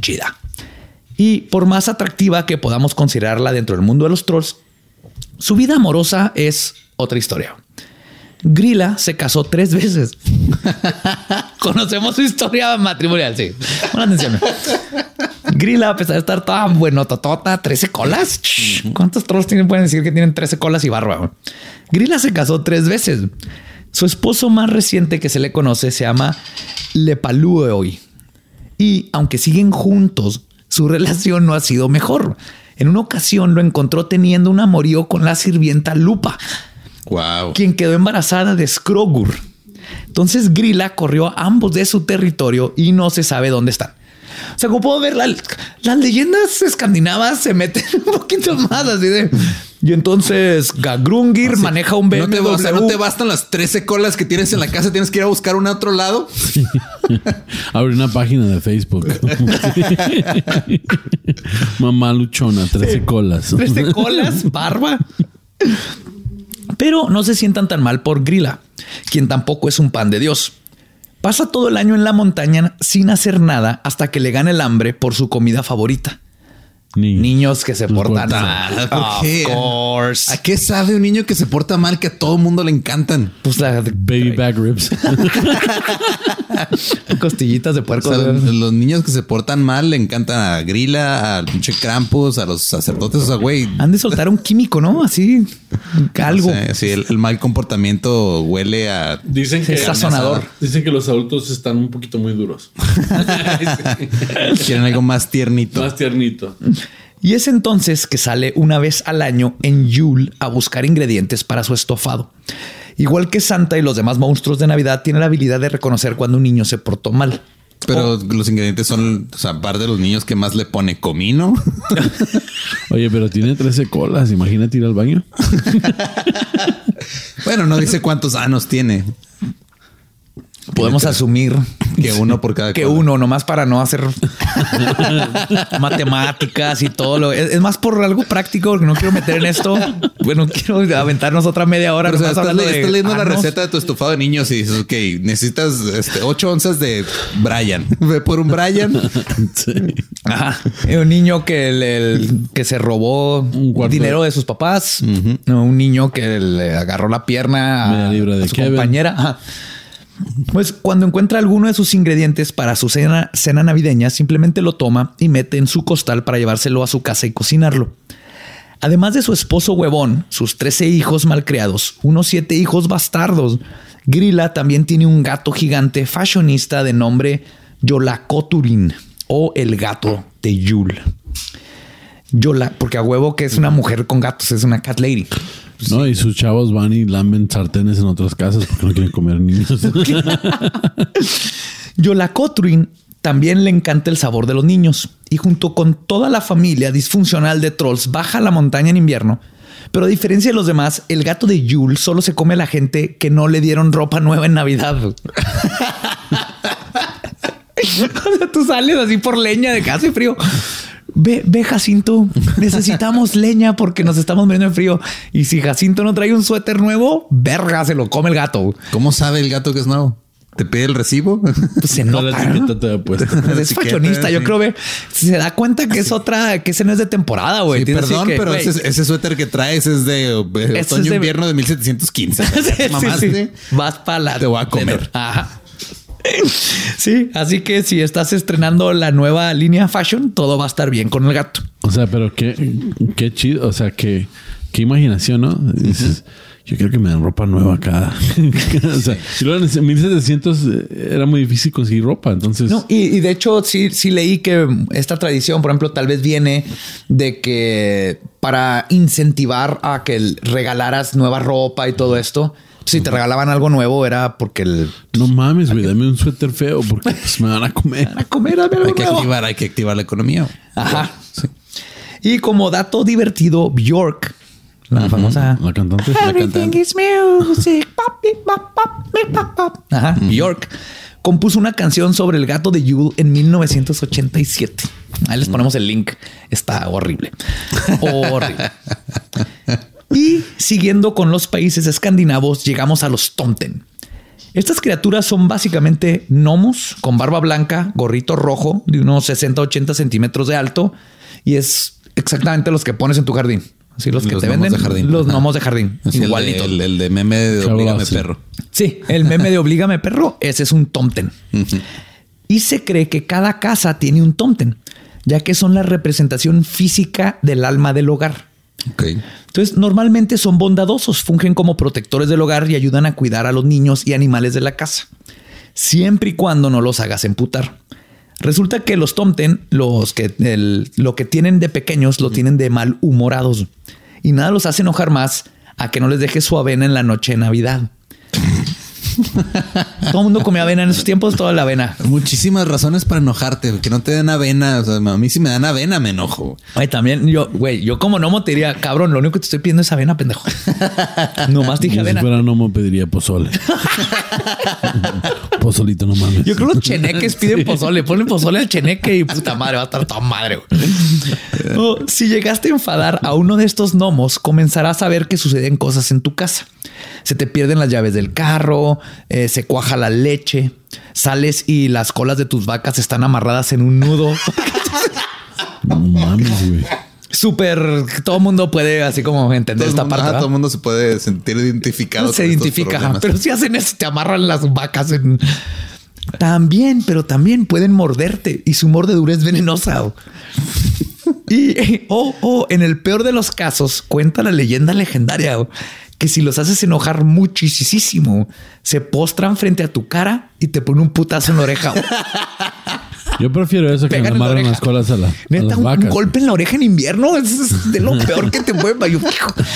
chida. Y por más atractiva que podamos considerarla dentro del mundo de los trolls, su vida amorosa es otra historia. Grilla se casó tres veces. Conocemos su historia matrimonial, sí. Pon atención. Grilla, a pesar de estar toda bueno, totota, 13 colas. ¿Cuántos trolls tienen? Pueden decir que tienen 13 colas y barba. Grilla se casó tres veces. Su esposo más reciente que se le conoce se llama Lepalueoy. Y aunque siguen juntos, su relación no ha sido mejor. En una ocasión lo encontró teniendo un amorío con la sirvienta Lupa, Wow. quien quedó embarazada de Skrogur. Entonces Grilla corrió a ambos de su territorio y no se sabe dónde están. O sea, como puedo ver, la- las leyendas escandinavas se meten un poquito más así de... Y entonces Gagrungir maneja un BMW. No te, o sea, no te bastan las 13 colas que tienes en la casa, tienes que ir a buscar una a otro lado. Abre una página de Facebook. Mamá luchona, 13 colas. 13 colas, barba. Pero no se sientan tan mal por Grilla, quien tampoco es un pan de Dios. Pasa todo el año en la montaña sin hacer nada hasta que le gana el hambre por su comida favorita. Ni- Niños que se portan portan mal. ¿por Of qué? course. ¿A qué sabe un niño que se porta mal que a todo mundo le encantan? Pues la Baby back ribs. costillitas de O puerco. sea, los niños que se portan mal le encantan a Grilla, al pinche Krampus, a los sacerdotes. O sea, güey. Han de soltar un químico, ¿no? Así, algo. no sé, sí, el, el mal comportamiento huele a. Dicen que Es sazonador. Dicen que los adultos están un poquito muy duros. Quieren algo más tiernito. Más tiernito. Y es entonces que sale una vez al año en Yule a buscar ingredientes para su estofado. Igual que Santa y los demás monstruos de Navidad, tiene la habilidad de reconocer cuando un niño se portó mal. Pero los ingredientes son, o sea, aparte de los niños que más le pone comino. Oye, pero tiene 13 colas. Imagínate ir al baño. bueno, no dice cuántos anos tiene. Podemos asumir Que uno por cada que uno, nomás para no hacer matemáticas y todo lo es, es más por algo práctico, porque no quiero meter en esto. Bueno, quiero aventarnos otra media hora. Pero, o sea, nomás estás, le- leyendo la receta de tu estofado de niños y dices, ok, necesitas este, 8 onzas de Brian. Ve por un Brian. Sí. Ajá. Un niño que, el- que se robó Un dinero de sus papás. Un niño que le agarró la pierna a, a su Kevin. compañera. Ajá. Pues cuando encuentra alguno de sus ingredientes para su cena, cena navideña, simplemente lo toma y mete en su costal para llevárselo a su casa y cocinarlo. Además de su esposo huevón, sus 13 hijos malcriados, unos 7 hijos bastardos, Grilla también tiene un gato gigante fashionista de nombre Yolacoturin o el gato de Yul. Yola, porque a huevo que es una mujer con gatos, es una cat lady. No, y sus chavos van y lamben sartenes en otras casas porque no quieren comer niños. Yolacotrin también le encanta el sabor de los niños y junto con toda la familia disfuncional de trolls baja a la montaña en invierno. Pero a diferencia de los demás, el gato de Yule solo se come a la gente que no le dieron ropa nueva en Navidad. o sea, tú sales así por leña de hace frío. Ve, ve, Jacinto, necesitamos leña porque nos estamos muriendo de frío. Y si Jacinto no trae un suéter nuevo, verga, se lo come el gato. ¿Cómo sabe el gato que es nuevo? ¿Te pide el recibo? Pues se Toda la nota. te puesto. es fashionista. Yo creo que se da cuenta que es otra, que ese no es de temporada, güey. Sí, perdón, que, pero ese, ese suéter que traes es de eh, es de- otoño-invierno de 1715. sí, sí. Vas para la. Te voy a comer. Ajá. Sí, así que si estás estrenando la nueva línea fashion, todo va a estar bien con el gato. O sea, pero qué, qué chido. O sea, qué, qué imaginación, ¿no? Dices, yo creo que me dan ropa nueva cada. o sea, en 1700 era muy difícil conseguir ropa. Entonces, No, y, y de hecho, sí, sí leí que esta tradición, por ejemplo, tal vez viene de que para incentivar a que regalaras nueva ropa y todo esto, si te regalaban algo nuevo era porque el no mames, güey, dame un suéter feo porque pues, me van a comer. a comer dame algo Hay que nuevo. activar, hay que activar la economía. Ajá. Y como dato divertido, Bjork, la famosa La cantante. Everything is music. Pop, beep, pop, pop, beep, pop, pop. Ajá. Bjork compuso una canción sobre el gato de Yule en 1987. Ahí les ponemos el link. Está horrible. Horrible. Y siguiendo con los países escandinavos, llegamos a los Tomten. Estas criaturas son básicamente gnomos con barba blanca, gorrito rojo de unos 60-80 centímetros de alto y es exactamente los que pones en tu jardín. Así los que Los te gnomos venden. de jardín. Los Ajá. gnomos de jardín. Así el. El, el de meme de Oblígame perro. Sí, el meme de Oblígame perro, ese es un tomten. Y se cree que cada casa tiene un tomten, ya que son la representación física del alma del hogar. Entonces, normalmente son bondadosos, fungen como protectores del hogar y ayudan a cuidar a los niños y animales de la casa, siempre y cuando no los hagas emputar. Resulta que los tomten, los que el- lo que tienen de pequeños, lo tienen de malhumorados y nada los hace enojar más a que no les dejes su avena en la noche de Navidad. Todo el mundo comía avena en esos tiempos, toda la avena. Muchísimas razones para enojarte. Que no te den avena. O sea, a mí si me dan avena me enojo. Ay, también yo, güey, yo como no te diría, cabrón, lo único que te estoy pidiendo es avena, pendejo. Nomás dije Yo si avena. fuera no pediría pozole. Pozolito, no mames. Yo creo que los cheneques piden pozole. Ponen pozole al cheneque y puta madre, va a estar toda madre. güey. O, si llegaste a enfadar a uno de estos gnomos, comenzarás a ver que suceden cosas en tu casa. Se te pierden las llaves del carro, eh, se cuaja la leche, sales y las colas de tus vacas están amarradas en un nudo. No mames, güey. Súper, todo mundo puede así como entender Todo esta mundo- parte. todo el mundo se puede sentir identificado. se con identifica, pero si hacen eso, te amarran las vacas en... También, pero también pueden morderte y su mordedura es venenosa. Y, o o en el peor de los casos, cuenta la leyenda legendaria que si los haces enojar muchísimo, se postran frente a tu cara y te ponen un putazo en la oreja. Yo prefiero eso que me en la las colas a, la, a Neta, las un, un vacas. golpe en la oreja en invierno es, es de lo peor que te puede. Yo,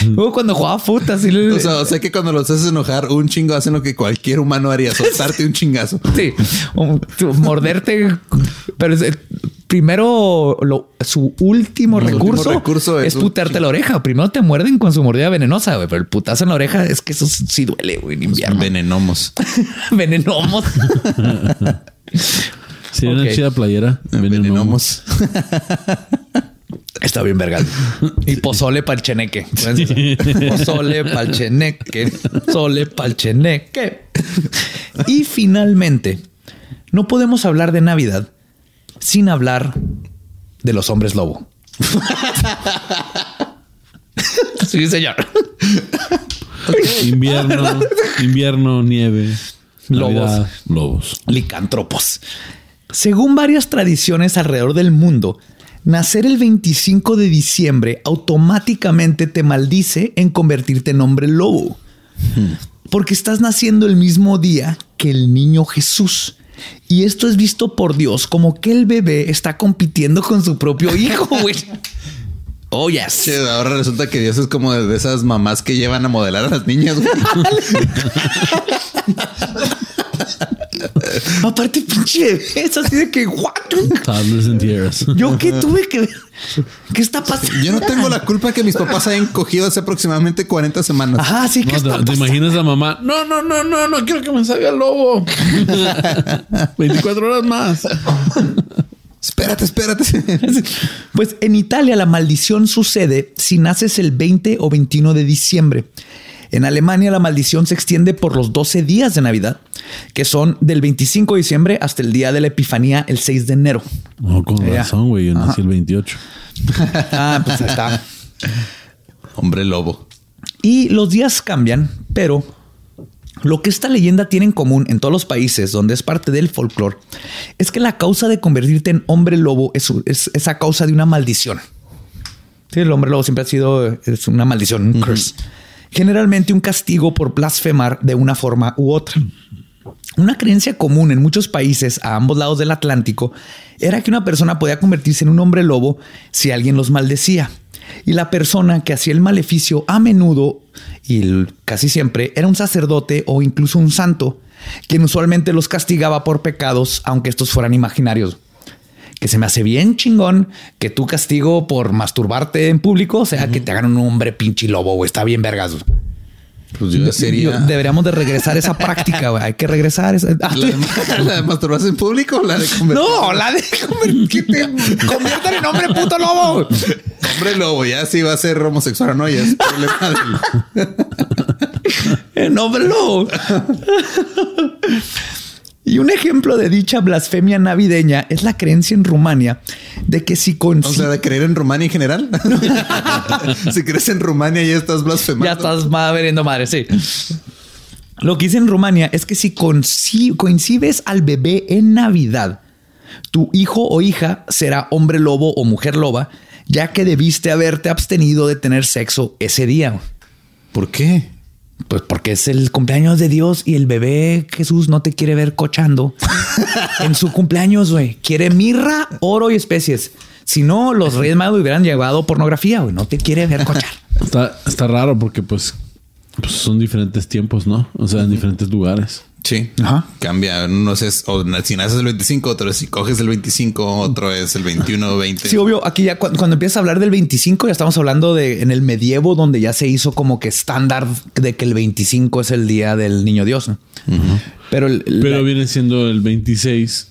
Luego cuando jugaba fútbol, así le- O sea, o sea que cuando los haces enojar, un chingo hacen lo que cualquier humano haría, soltarte un chingazo. Sí, o morderte. Pero es, eh, primero, lo- su último recurso, es putearte la oreja. Primero te muerden con su mordida venenosa, güey, pero el putazo en la oreja es que eso sí duele, güey, en invierno. Venenomos. Venenomos. Sí, una chida playera. Venenomos. Está bien, verga. Y pozole pa'l cheneque. Pozole pa'l cheneque. Pozole pa'l cheneque. Y finalmente, no podemos hablar de Navidad sin hablar de los hombres lobo. Sí, señor. Invierno, invierno, nieve. Lobos. Navidad, lobos. Licántropos. Según varias tradiciones alrededor del mundo, nacer el 25 de diciembre automáticamente te maldice en convertirte en hombre lobo. Porque estás naciendo el mismo día que el niño Jesús. Y esto es visto por Dios como que el bebé está compitiendo con su propio hijo, güey. Oh, yes. Che, ahora resulta que Dios es como de esas mamás que llevan a modelar a las niñas. güey. Aparte, pinche es así de que, what? Yo qué tuve que ver. ¿Qué está pasando? Yo no tengo la culpa que mis papás hayan cogido hace aproximadamente 40 semanas. Ajá, sí que No, está te, imaginas a mamá. No, no, no, no, no quiero que me salga el lobo. 24 horas más. Espérate, espérate. Pues en Italia la maldición sucede si naces el 20 o 21 de diciembre. En Alemania la maldición se extiende por los 12 días de Navidad, que son del 25 de diciembre hasta el día de la Epifanía, el 6 de enero. No, con Ya. razón, güey. Yo nací el 28. Ah, pues ahí está. Hombre lobo. Y los días cambian, pero lo que esta leyenda tiene en común en todos los países donde es parte del folclore es que la causa de convertirte en hombre lobo es, es, es a causa de una maldición. Sí, el hombre lobo siempre ha sido es una maldición, un curse. Generalmente un castigo por blasfemar de una forma u otra. Una creencia común en muchos países a ambos lados del Atlántico era que una persona podía convertirse en un hombre lobo si alguien los maldecía. Y la persona que hacía el maleficio a menudo y casi siempre era un sacerdote o incluso un santo, quien usualmente los castigaba por pecados, aunque estos fueran imaginarios. Que se me hace bien chingón que tu castigo por masturbarte en público sea que te hagan un hombre pinche lobo, güey. Está bien vergas. Pues yo sería. Yo- deberíamos de regresar esa práctica, güey. Hay que regresar esa. Ah, ¿La de, la de masturbarse en público o la de convertir- no, la de conver- que te conviertan en hombre puto lobo. Hombre lobo, ya si va a ser homosexual no, ya es problema del. En hombre lobo. Y un ejemplo de dicha blasfemia navideña es la creencia en Rumania de que si con O sea, de creer en Rumania en general. si crees en Rumania ya estás blasfemando. ya estás ma- veriendo madre, sí. Lo que dice en Rumania es que si coincides al bebé en Navidad, tu hijo o hija será hombre lobo o mujer loba, ya que debiste haberte abstenido de tener sexo ese día. ¿Por qué? Pues porque es el cumpleaños de Dios y el bebé Jesús no te quiere ver cochando en su cumpleaños, güey. Quiere mirra, oro y especies. Si no, los Reyes Magos hubieran llevado pornografía, güey. No te quiere ver cochar. Está, está raro porque pues, pues son diferentes tiempos, ¿no? O sea, en diferentes lugares. Sí. Ajá. Cambia. No sé, o si naces el 25, otro es si coges el 25, otro es el 21 o 20. Sí, obvio. Aquí ya cu- cuando, empiezas a hablar del 25, ya estamos hablando de en el medievo, donde ya se hizo como que estándar de que el 25 es el día del niño Dios. ¿no? Pero, el- Pero la- viene siendo el 26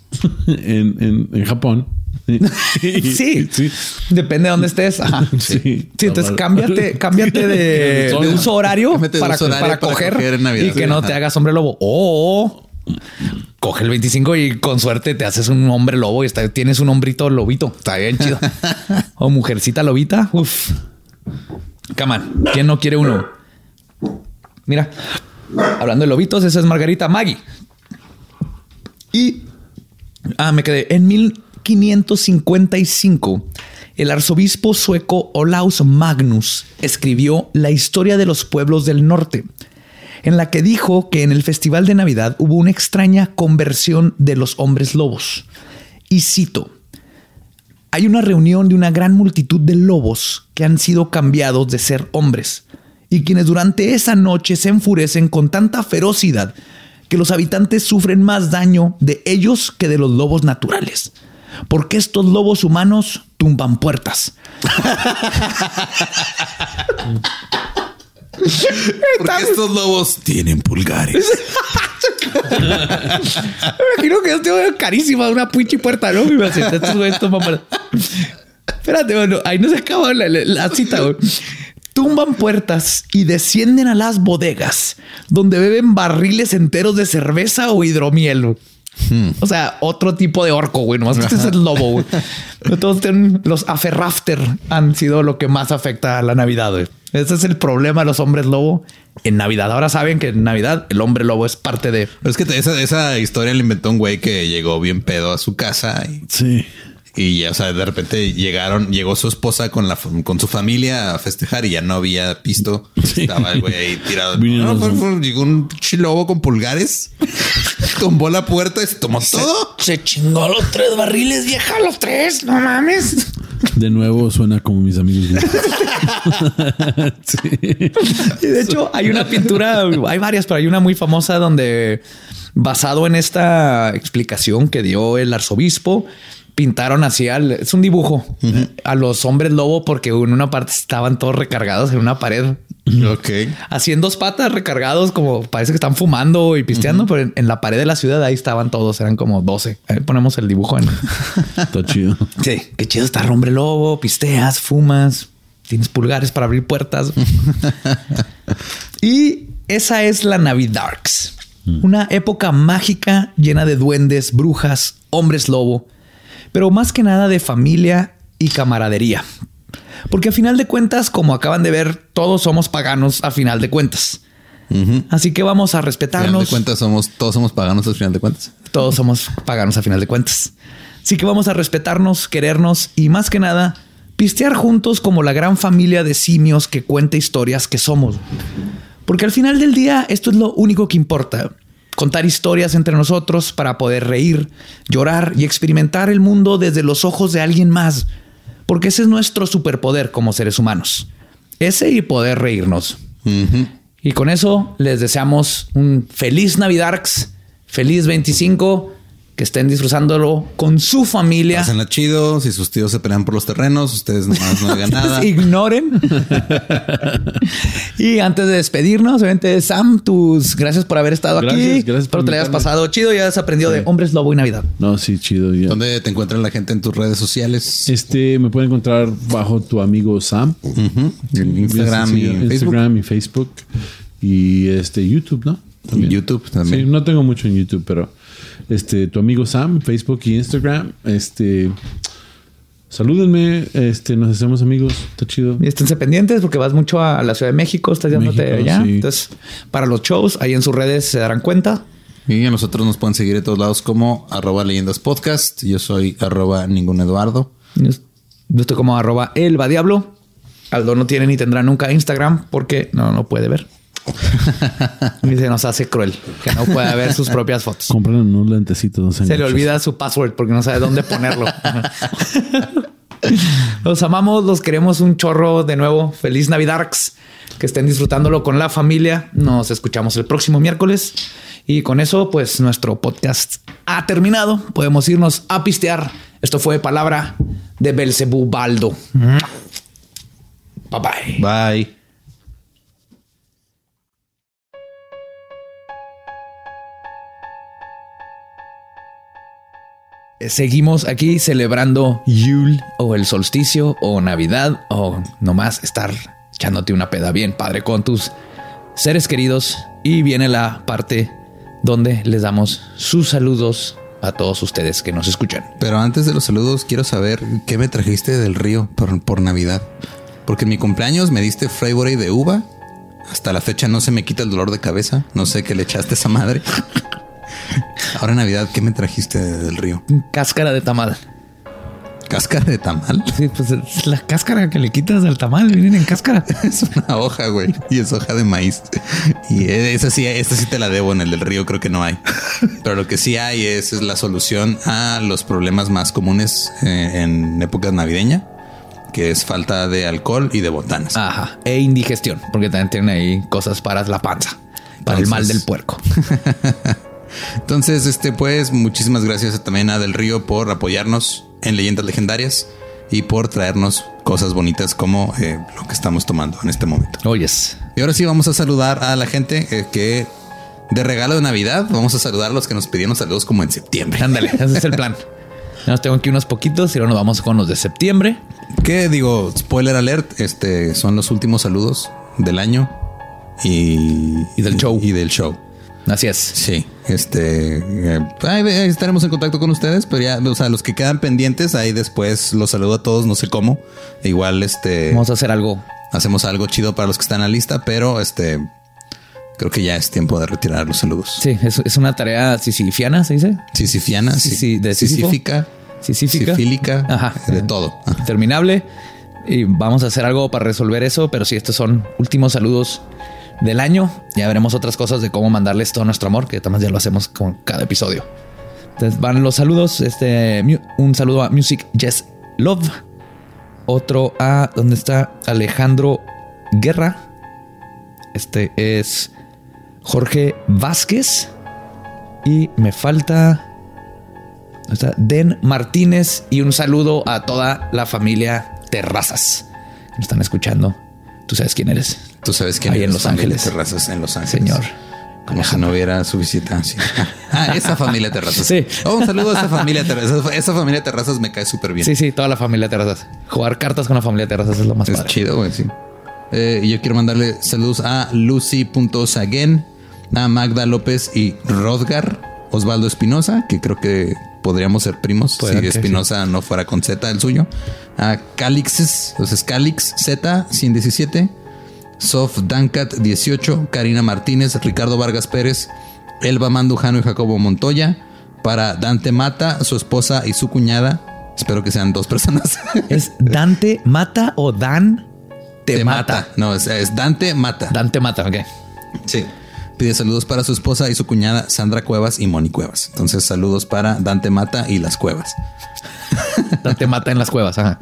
en, en, en Japón. sí, sí. depende de dónde estés. Ajá. Sí. Sí, entonces cámbiate, cámbiate de, de uso horario Cámbiate de para, uso horario para para coger, coger en Navidad. y que no ajá. te hagas hombre lobo. O coge el 25 y con suerte te haces un hombre lobo y está- tienes un hombrito lobito. Está bien chido. o mujercita lobita. Uf. Come on. ¿Quién no quiere uno? Mira, hablando de lobitos, esa es Margarita Maggie. Y Ah, me quedé. En 1555, el arzobispo sueco Olaus Magnus escribió La historia de los pueblos del norte, en la que dijo que en el festival de Navidad hubo una extraña conversión de los hombres lobos. Y cito, hay una reunión de una gran multitud de lobos que han sido cambiados de ser hombres y quienes durante esa noche se enfurecen con tanta ferocidad que los habitantes sufren más daño de ellos que de los lobos naturales. Porque estos lobos humanos tumban puertas. Porque estos lobos tienen pulgares. Me imagino que yo tengo carísima una pinche puerta, ¿no? Me hace, estos güeyes toman puertas. Espérate, bueno, ahí no se acaba la, la- la cita, güey. Tumban puertas y descienden a las bodegas donde beben barriles enteros de cerveza o hidromiel. Güey. O sea, otro tipo de orco, güey. Nomás que este es el lobo, güey. Todos tienen los aferrafter han sido lo que más afecta a la Navidad, güey. Ese es el problema de los hombres lobo en Navidad. Ahora saben que en Navidad el hombre lobo es parte de Pero es que esa, esa historia la inventó un güey que llegó bien pedo a su casa y, Sí. Y ya, o sea, de repente llegaron, llegó su esposa con la con su familia a festejar y ya no había pisto. Estaba el güey ahí tirado. No, fue- llegó un pinche lobo con pulgares, tumbó la puerta y se tomó todo. Se chingó los tres barriles, vieja, los tres, no mames. De nuevo suena como mis amigos. sí. Y de hecho, hay una pintura, hay varias, pero hay una muy famosa donde, basado en esta explicación que dio el arzobispo, pintaron así al, es un dibujo a los hombres lobo porque en una parte estaban todos recargados en una pared. Ok. Así en dos patas recargados, como parece que están fumando y pisteando, pero en, en la pared de la ciudad ahí estaban todos, eran como 12. Ahí ponemos el dibujo en, Está chido. Sí, qué chido estar hombre lobo, pisteas, fumas, tienes pulgares para abrir puertas. y esa es la Navidarks, una época mágica llena de duendes, brujas, hombres lobo, pero más que nada de familia y camaradería. Porque a final de cuentas, como acaban de ver, todos somos paganos a final de cuentas. Así que vamos a Al final respetarnos. de cuentas somos, todos somos paganos al final de cuentas. Todos somos paganos a final de cuentas. Así que vamos a respetarnos, querernos y más que nada, pistear juntos como la gran familia de simios que cuenta historias que somos. Porque al final del día esto es lo único que importa. Contar historias entre nosotros para poder reír, llorar y experimentar el mundo desde los ojos de alguien más. Porque ese es nuestro superpoder como seres humanos. Ese y poder reírnos. Y con eso les deseamos un feliz Navidarks, feliz 25, que estén disfrutándolo con su familia. Pásenla chido. Si sus tíos se pelean por los terrenos, ustedes nomás no hagan nada. Ignoren. y antes de despedirnos, obviamente, Sam, tus gracias por haber estado Gracias, aquí. gracias por Espero te la hayas pasado chido y hayas aprendido de hombres lobo y Navidad. No, sí, chido. ya. ¿Dónde te encuentra la gente en tus redes sociales? Este me pueden encontrar bajo tu amigo Sam. En Instagram Sí, y Facebook. Instagram y Facebook. Y este YouTube, ¿no? YouTube también. Sí, no tengo mucho en YouTube, pero este, tu amigo Sam, Facebook y Instagram. Este, salúdenme, este, nos hacemos amigos, está chido. Y esténse pendientes porque vas mucho a la Ciudad de México, estás yéndote allá. sí. Entonces, para los shows, ahí en sus redes se darán cuenta. Y a nosotros nos pueden seguir de todos lados como arroba leyendas podcast. Yo soy arroba ningún Eduardo. Yo estoy como arroba elba diablo. Aldo no tiene ni tendrá nunca Instagram porque no no puede ver. y se nos hace cruel que no pueda ver sus propias fotos. Compren unos lentecitos. no Se le olvida su password porque no sabe dónde ponerlo. los amamos, los queremos un chorro de nuevo. Feliz Navidad. Que estén disfrutándolo con la familia. Nos escuchamos el próximo miércoles. Y con eso, pues nuestro podcast ha terminado. Podemos irnos a pistear. Esto fue palabra de Belcebú Baldo. Bye bye. Bye. Seguimos aquí celebrando Yule o el solsticio o Navidad o nomás estar echándote una peda bien padre con tus seres queridos. Y viene la parte donde les damos sus saludos a todos ustedes que nos escuchan. Pero antes de los saludos, quiero saber qué me trajiste del río por, por Navidad. Porque en mi cumpleaños me diste Freybury de uva. Hasta la fecha no se me quita el dolor de cabeza. No sé qué le echaste a esa madre. Ahora en Navidad, ¿qué me trajiste del río? Cáscara de tamal. ¿Cáscara de tamal? Sí, pues es la cáscara que le quitas al tamal. Vienen en cáscara. Es una hoja, güey. Y es hoja de maíz. Y esa sí, esta sí te la debo en el del río, creo que no hay. Pero lo que sí hay es, es la solución a los problemas más comunes eh, en épocas navideña, que es falta de alcohol y de botanas. Ajá. E indigestión, porque también tienen ahí cosas para la panza, para el mal del puerco. Entonces, este, pues, muchísimas gracias también a Del Río por apoyarnos en Leyendas Legendarias y por traernos cosas bonitas como eh, lo que estamos tomando en este momento. Oyes. Y ahora sí vamos a saludar a la gente eh, que de regalo de Navidad vamos a saludar a los que nos pidieron saludos como en septiembre. Ándale, ese es el plan. Ya Nos tengo aquí unos poquitos y ahora nos vamos con los de septiembre. Que digo, spoiler alert, este son los últimos saludos del año y, Y del show. Y del show. Así es. Sí, este eh, ahí, estaremos en contacto con ustedes, pero ya, o sea, los que quedan pendientes, ahí después los saludo a todos, no sé cómo. Igual, este Vamos a hacer algo. hacemos algo chido para los que están en la lista, pero este creo que ya es tiempo de retirar los saludos. Sí, es, es una tarea sisifiana, se dice. Sisifiana, Sí, sí, de Sísifo. sisífica, Sisífica. sifílica, Ajá. de todo. Ajá. Terminable. Y vamos a hacer algo para resolver eso. Pero sí, estos son últimos saludos del año. Ya veremos otras cosas de cómo mandarles todo nuestro amor, que también ya lo hacemos con cada episodio. Entonces van los saludos. Este un saludo a Music Yes Love. Otro a ¿dónde está Alejandro Guerra? Este es Jorge Vázquez. Y me falta ¿dónde está? Den Martínez. Y un saludo a toda la familia Terrazas que nos están escuchando. Tú sabes quién eres. Tú sabes que Ahí en Los Ángeles. Terrazas en Los Ángeles. Señor. Como si no hubiera. Ah, sí. Ah, esa familia Terrazas. Sí. Oh, un saludo a esa familia Terrazas. Esa, familia Terrazas me cae súper bien. Sí, sí, toda la familia Terrazas. Jugar cartas con la familia Terrazas es lo más Es padre. chido, güey, sí. Eh, y yo quiero mandarle saludos a Lucy.saguen, a Magda López y Rodgar, Osvaldo Espinosa, que creo que podríamos ser primos Puede si Espinosa no fuera con Z el suyo. A Calixes, sea, Calix Z 117, Sof Dankat 18, Karina Martínez, Ricardo Vargas Pérez, Elba Mandujano y Jacobo Montoya. Para Dante Mata, su esposa y su cuñada. Espero que sean dos personas. ¿Es Dante mata o Dan te, mata? No, es, es Dante Mata. Dante mata, ok. Sí. Pide saludos para su esposa y su cuñada Sandra Cuevas y Moni Cuevas. Entonces, saludos para Dante Mata y las Cuevas. Dante mata en las cuevas. Ajá.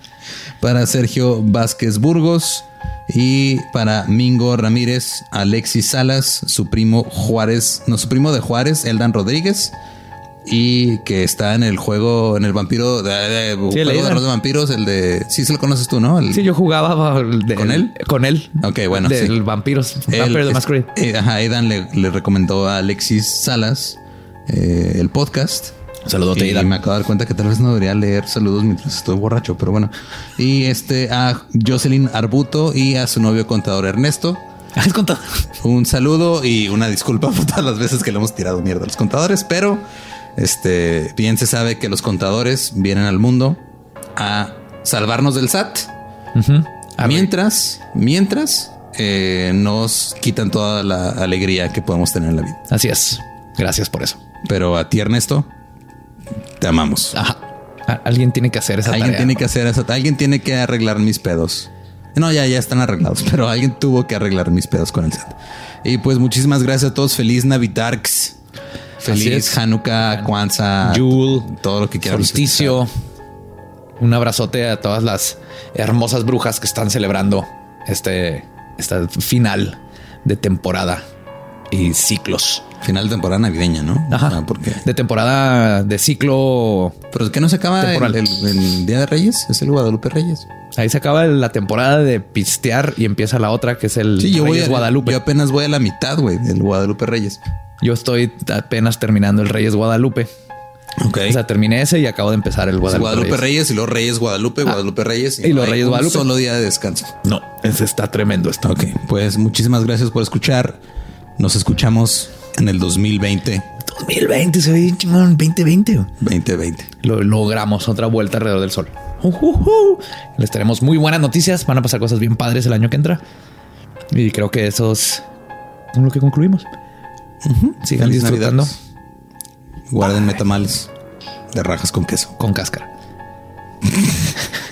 Para Sergio Vázquez Burgos y para Mingo Ramírez, Alexis Salas, su primo Juárez, no, su primo de Juárez, Eldan Rodríguez. Y que está en el juego, en el vampiro, de, de- juego de de vampiros, el de... Sí, se lo conoces tú, ¿no? El- Sí, yo jugaba de- ¿Con él? Con él. Ok, bueno, Del sí. vampiros. Él- Vampire es- Masquerade. eh, ajá, Aidan le, le recomendó a Alexis Salas eh, el podcast. Saludote, y Aidan. me acabo de dar cuenta que tal vez no debería leer saludos mientras estoy borracho, pero bueno. Y este a Jocelyn Arbuto y a su novio contador Ernesto. ¿Has contado? Un saludo y una disculpa por todas las veces que le hemos tirado mierda a los contadores, pero Este, bien se sabe que los contadores vienen al mundo a salvarnos del SAT. A mientras, mientras eh, nos quitan toda la alegría que podemos tener en la vida. Así es. Gracias por eso. Pero a ti, Ernesto, te amamos. Ajá. Alguien tiene que hacer esa Alguien tarea. tiene que hacer eso. Alguien tiene que arreglar mis pedos. No, ya, ya están arreglados, pero alguien tuvo que arreglar mis pedos con el SAT. Y pues muchísimas gracias a todos. Feliz Navitarks. Feliz. Hanukkah, Kwanzaa, Yule, todo lo que quieran. Solsticio. Un abrazote a todas las hermosas brujas que están celebrando este, final de temporada y ciclos. Final de temporada navideña, ¿no? Ajá. Ah, porque. De temporada de ciclo. Pero es que no se acaba el, el- el Día de Reyes, es el Guadalupe Reyes. Ahí se acaba la temporada de pistear y empieza la otra que es el Sí, yo voy Reyes a Guadalupe. Yo apenas voy a la mitad, güey, del Guadalupe Reyes. Yo estoy apenas terminando el Reyes Guadalupe. Ok. O sea, terminé ese y acabo de empezar el Guadalupe, Guadalupe, Reyes. Reyes. y los Reyes Guadalupe, Guadalupe Reyes y los no Reyes Guadalupe. Solo día de descanso. No, ese está tremendo esto. Ok, pues muchísimas gracias por escuchar. Nos escuchamos en el 2020, 2020 se ve bien chingón, 2020. 2020. Lo logramos, otra vuelta alrededor del sol. Ujujú. Les tenemos muy buenas noticias. Van a pasar cosas bien padres el año que entra. Y creo que eso es con lo que concluimos. Sigan Feliz disfrutando Navidad. Guarden metamales de rajas con queso. con cáscara.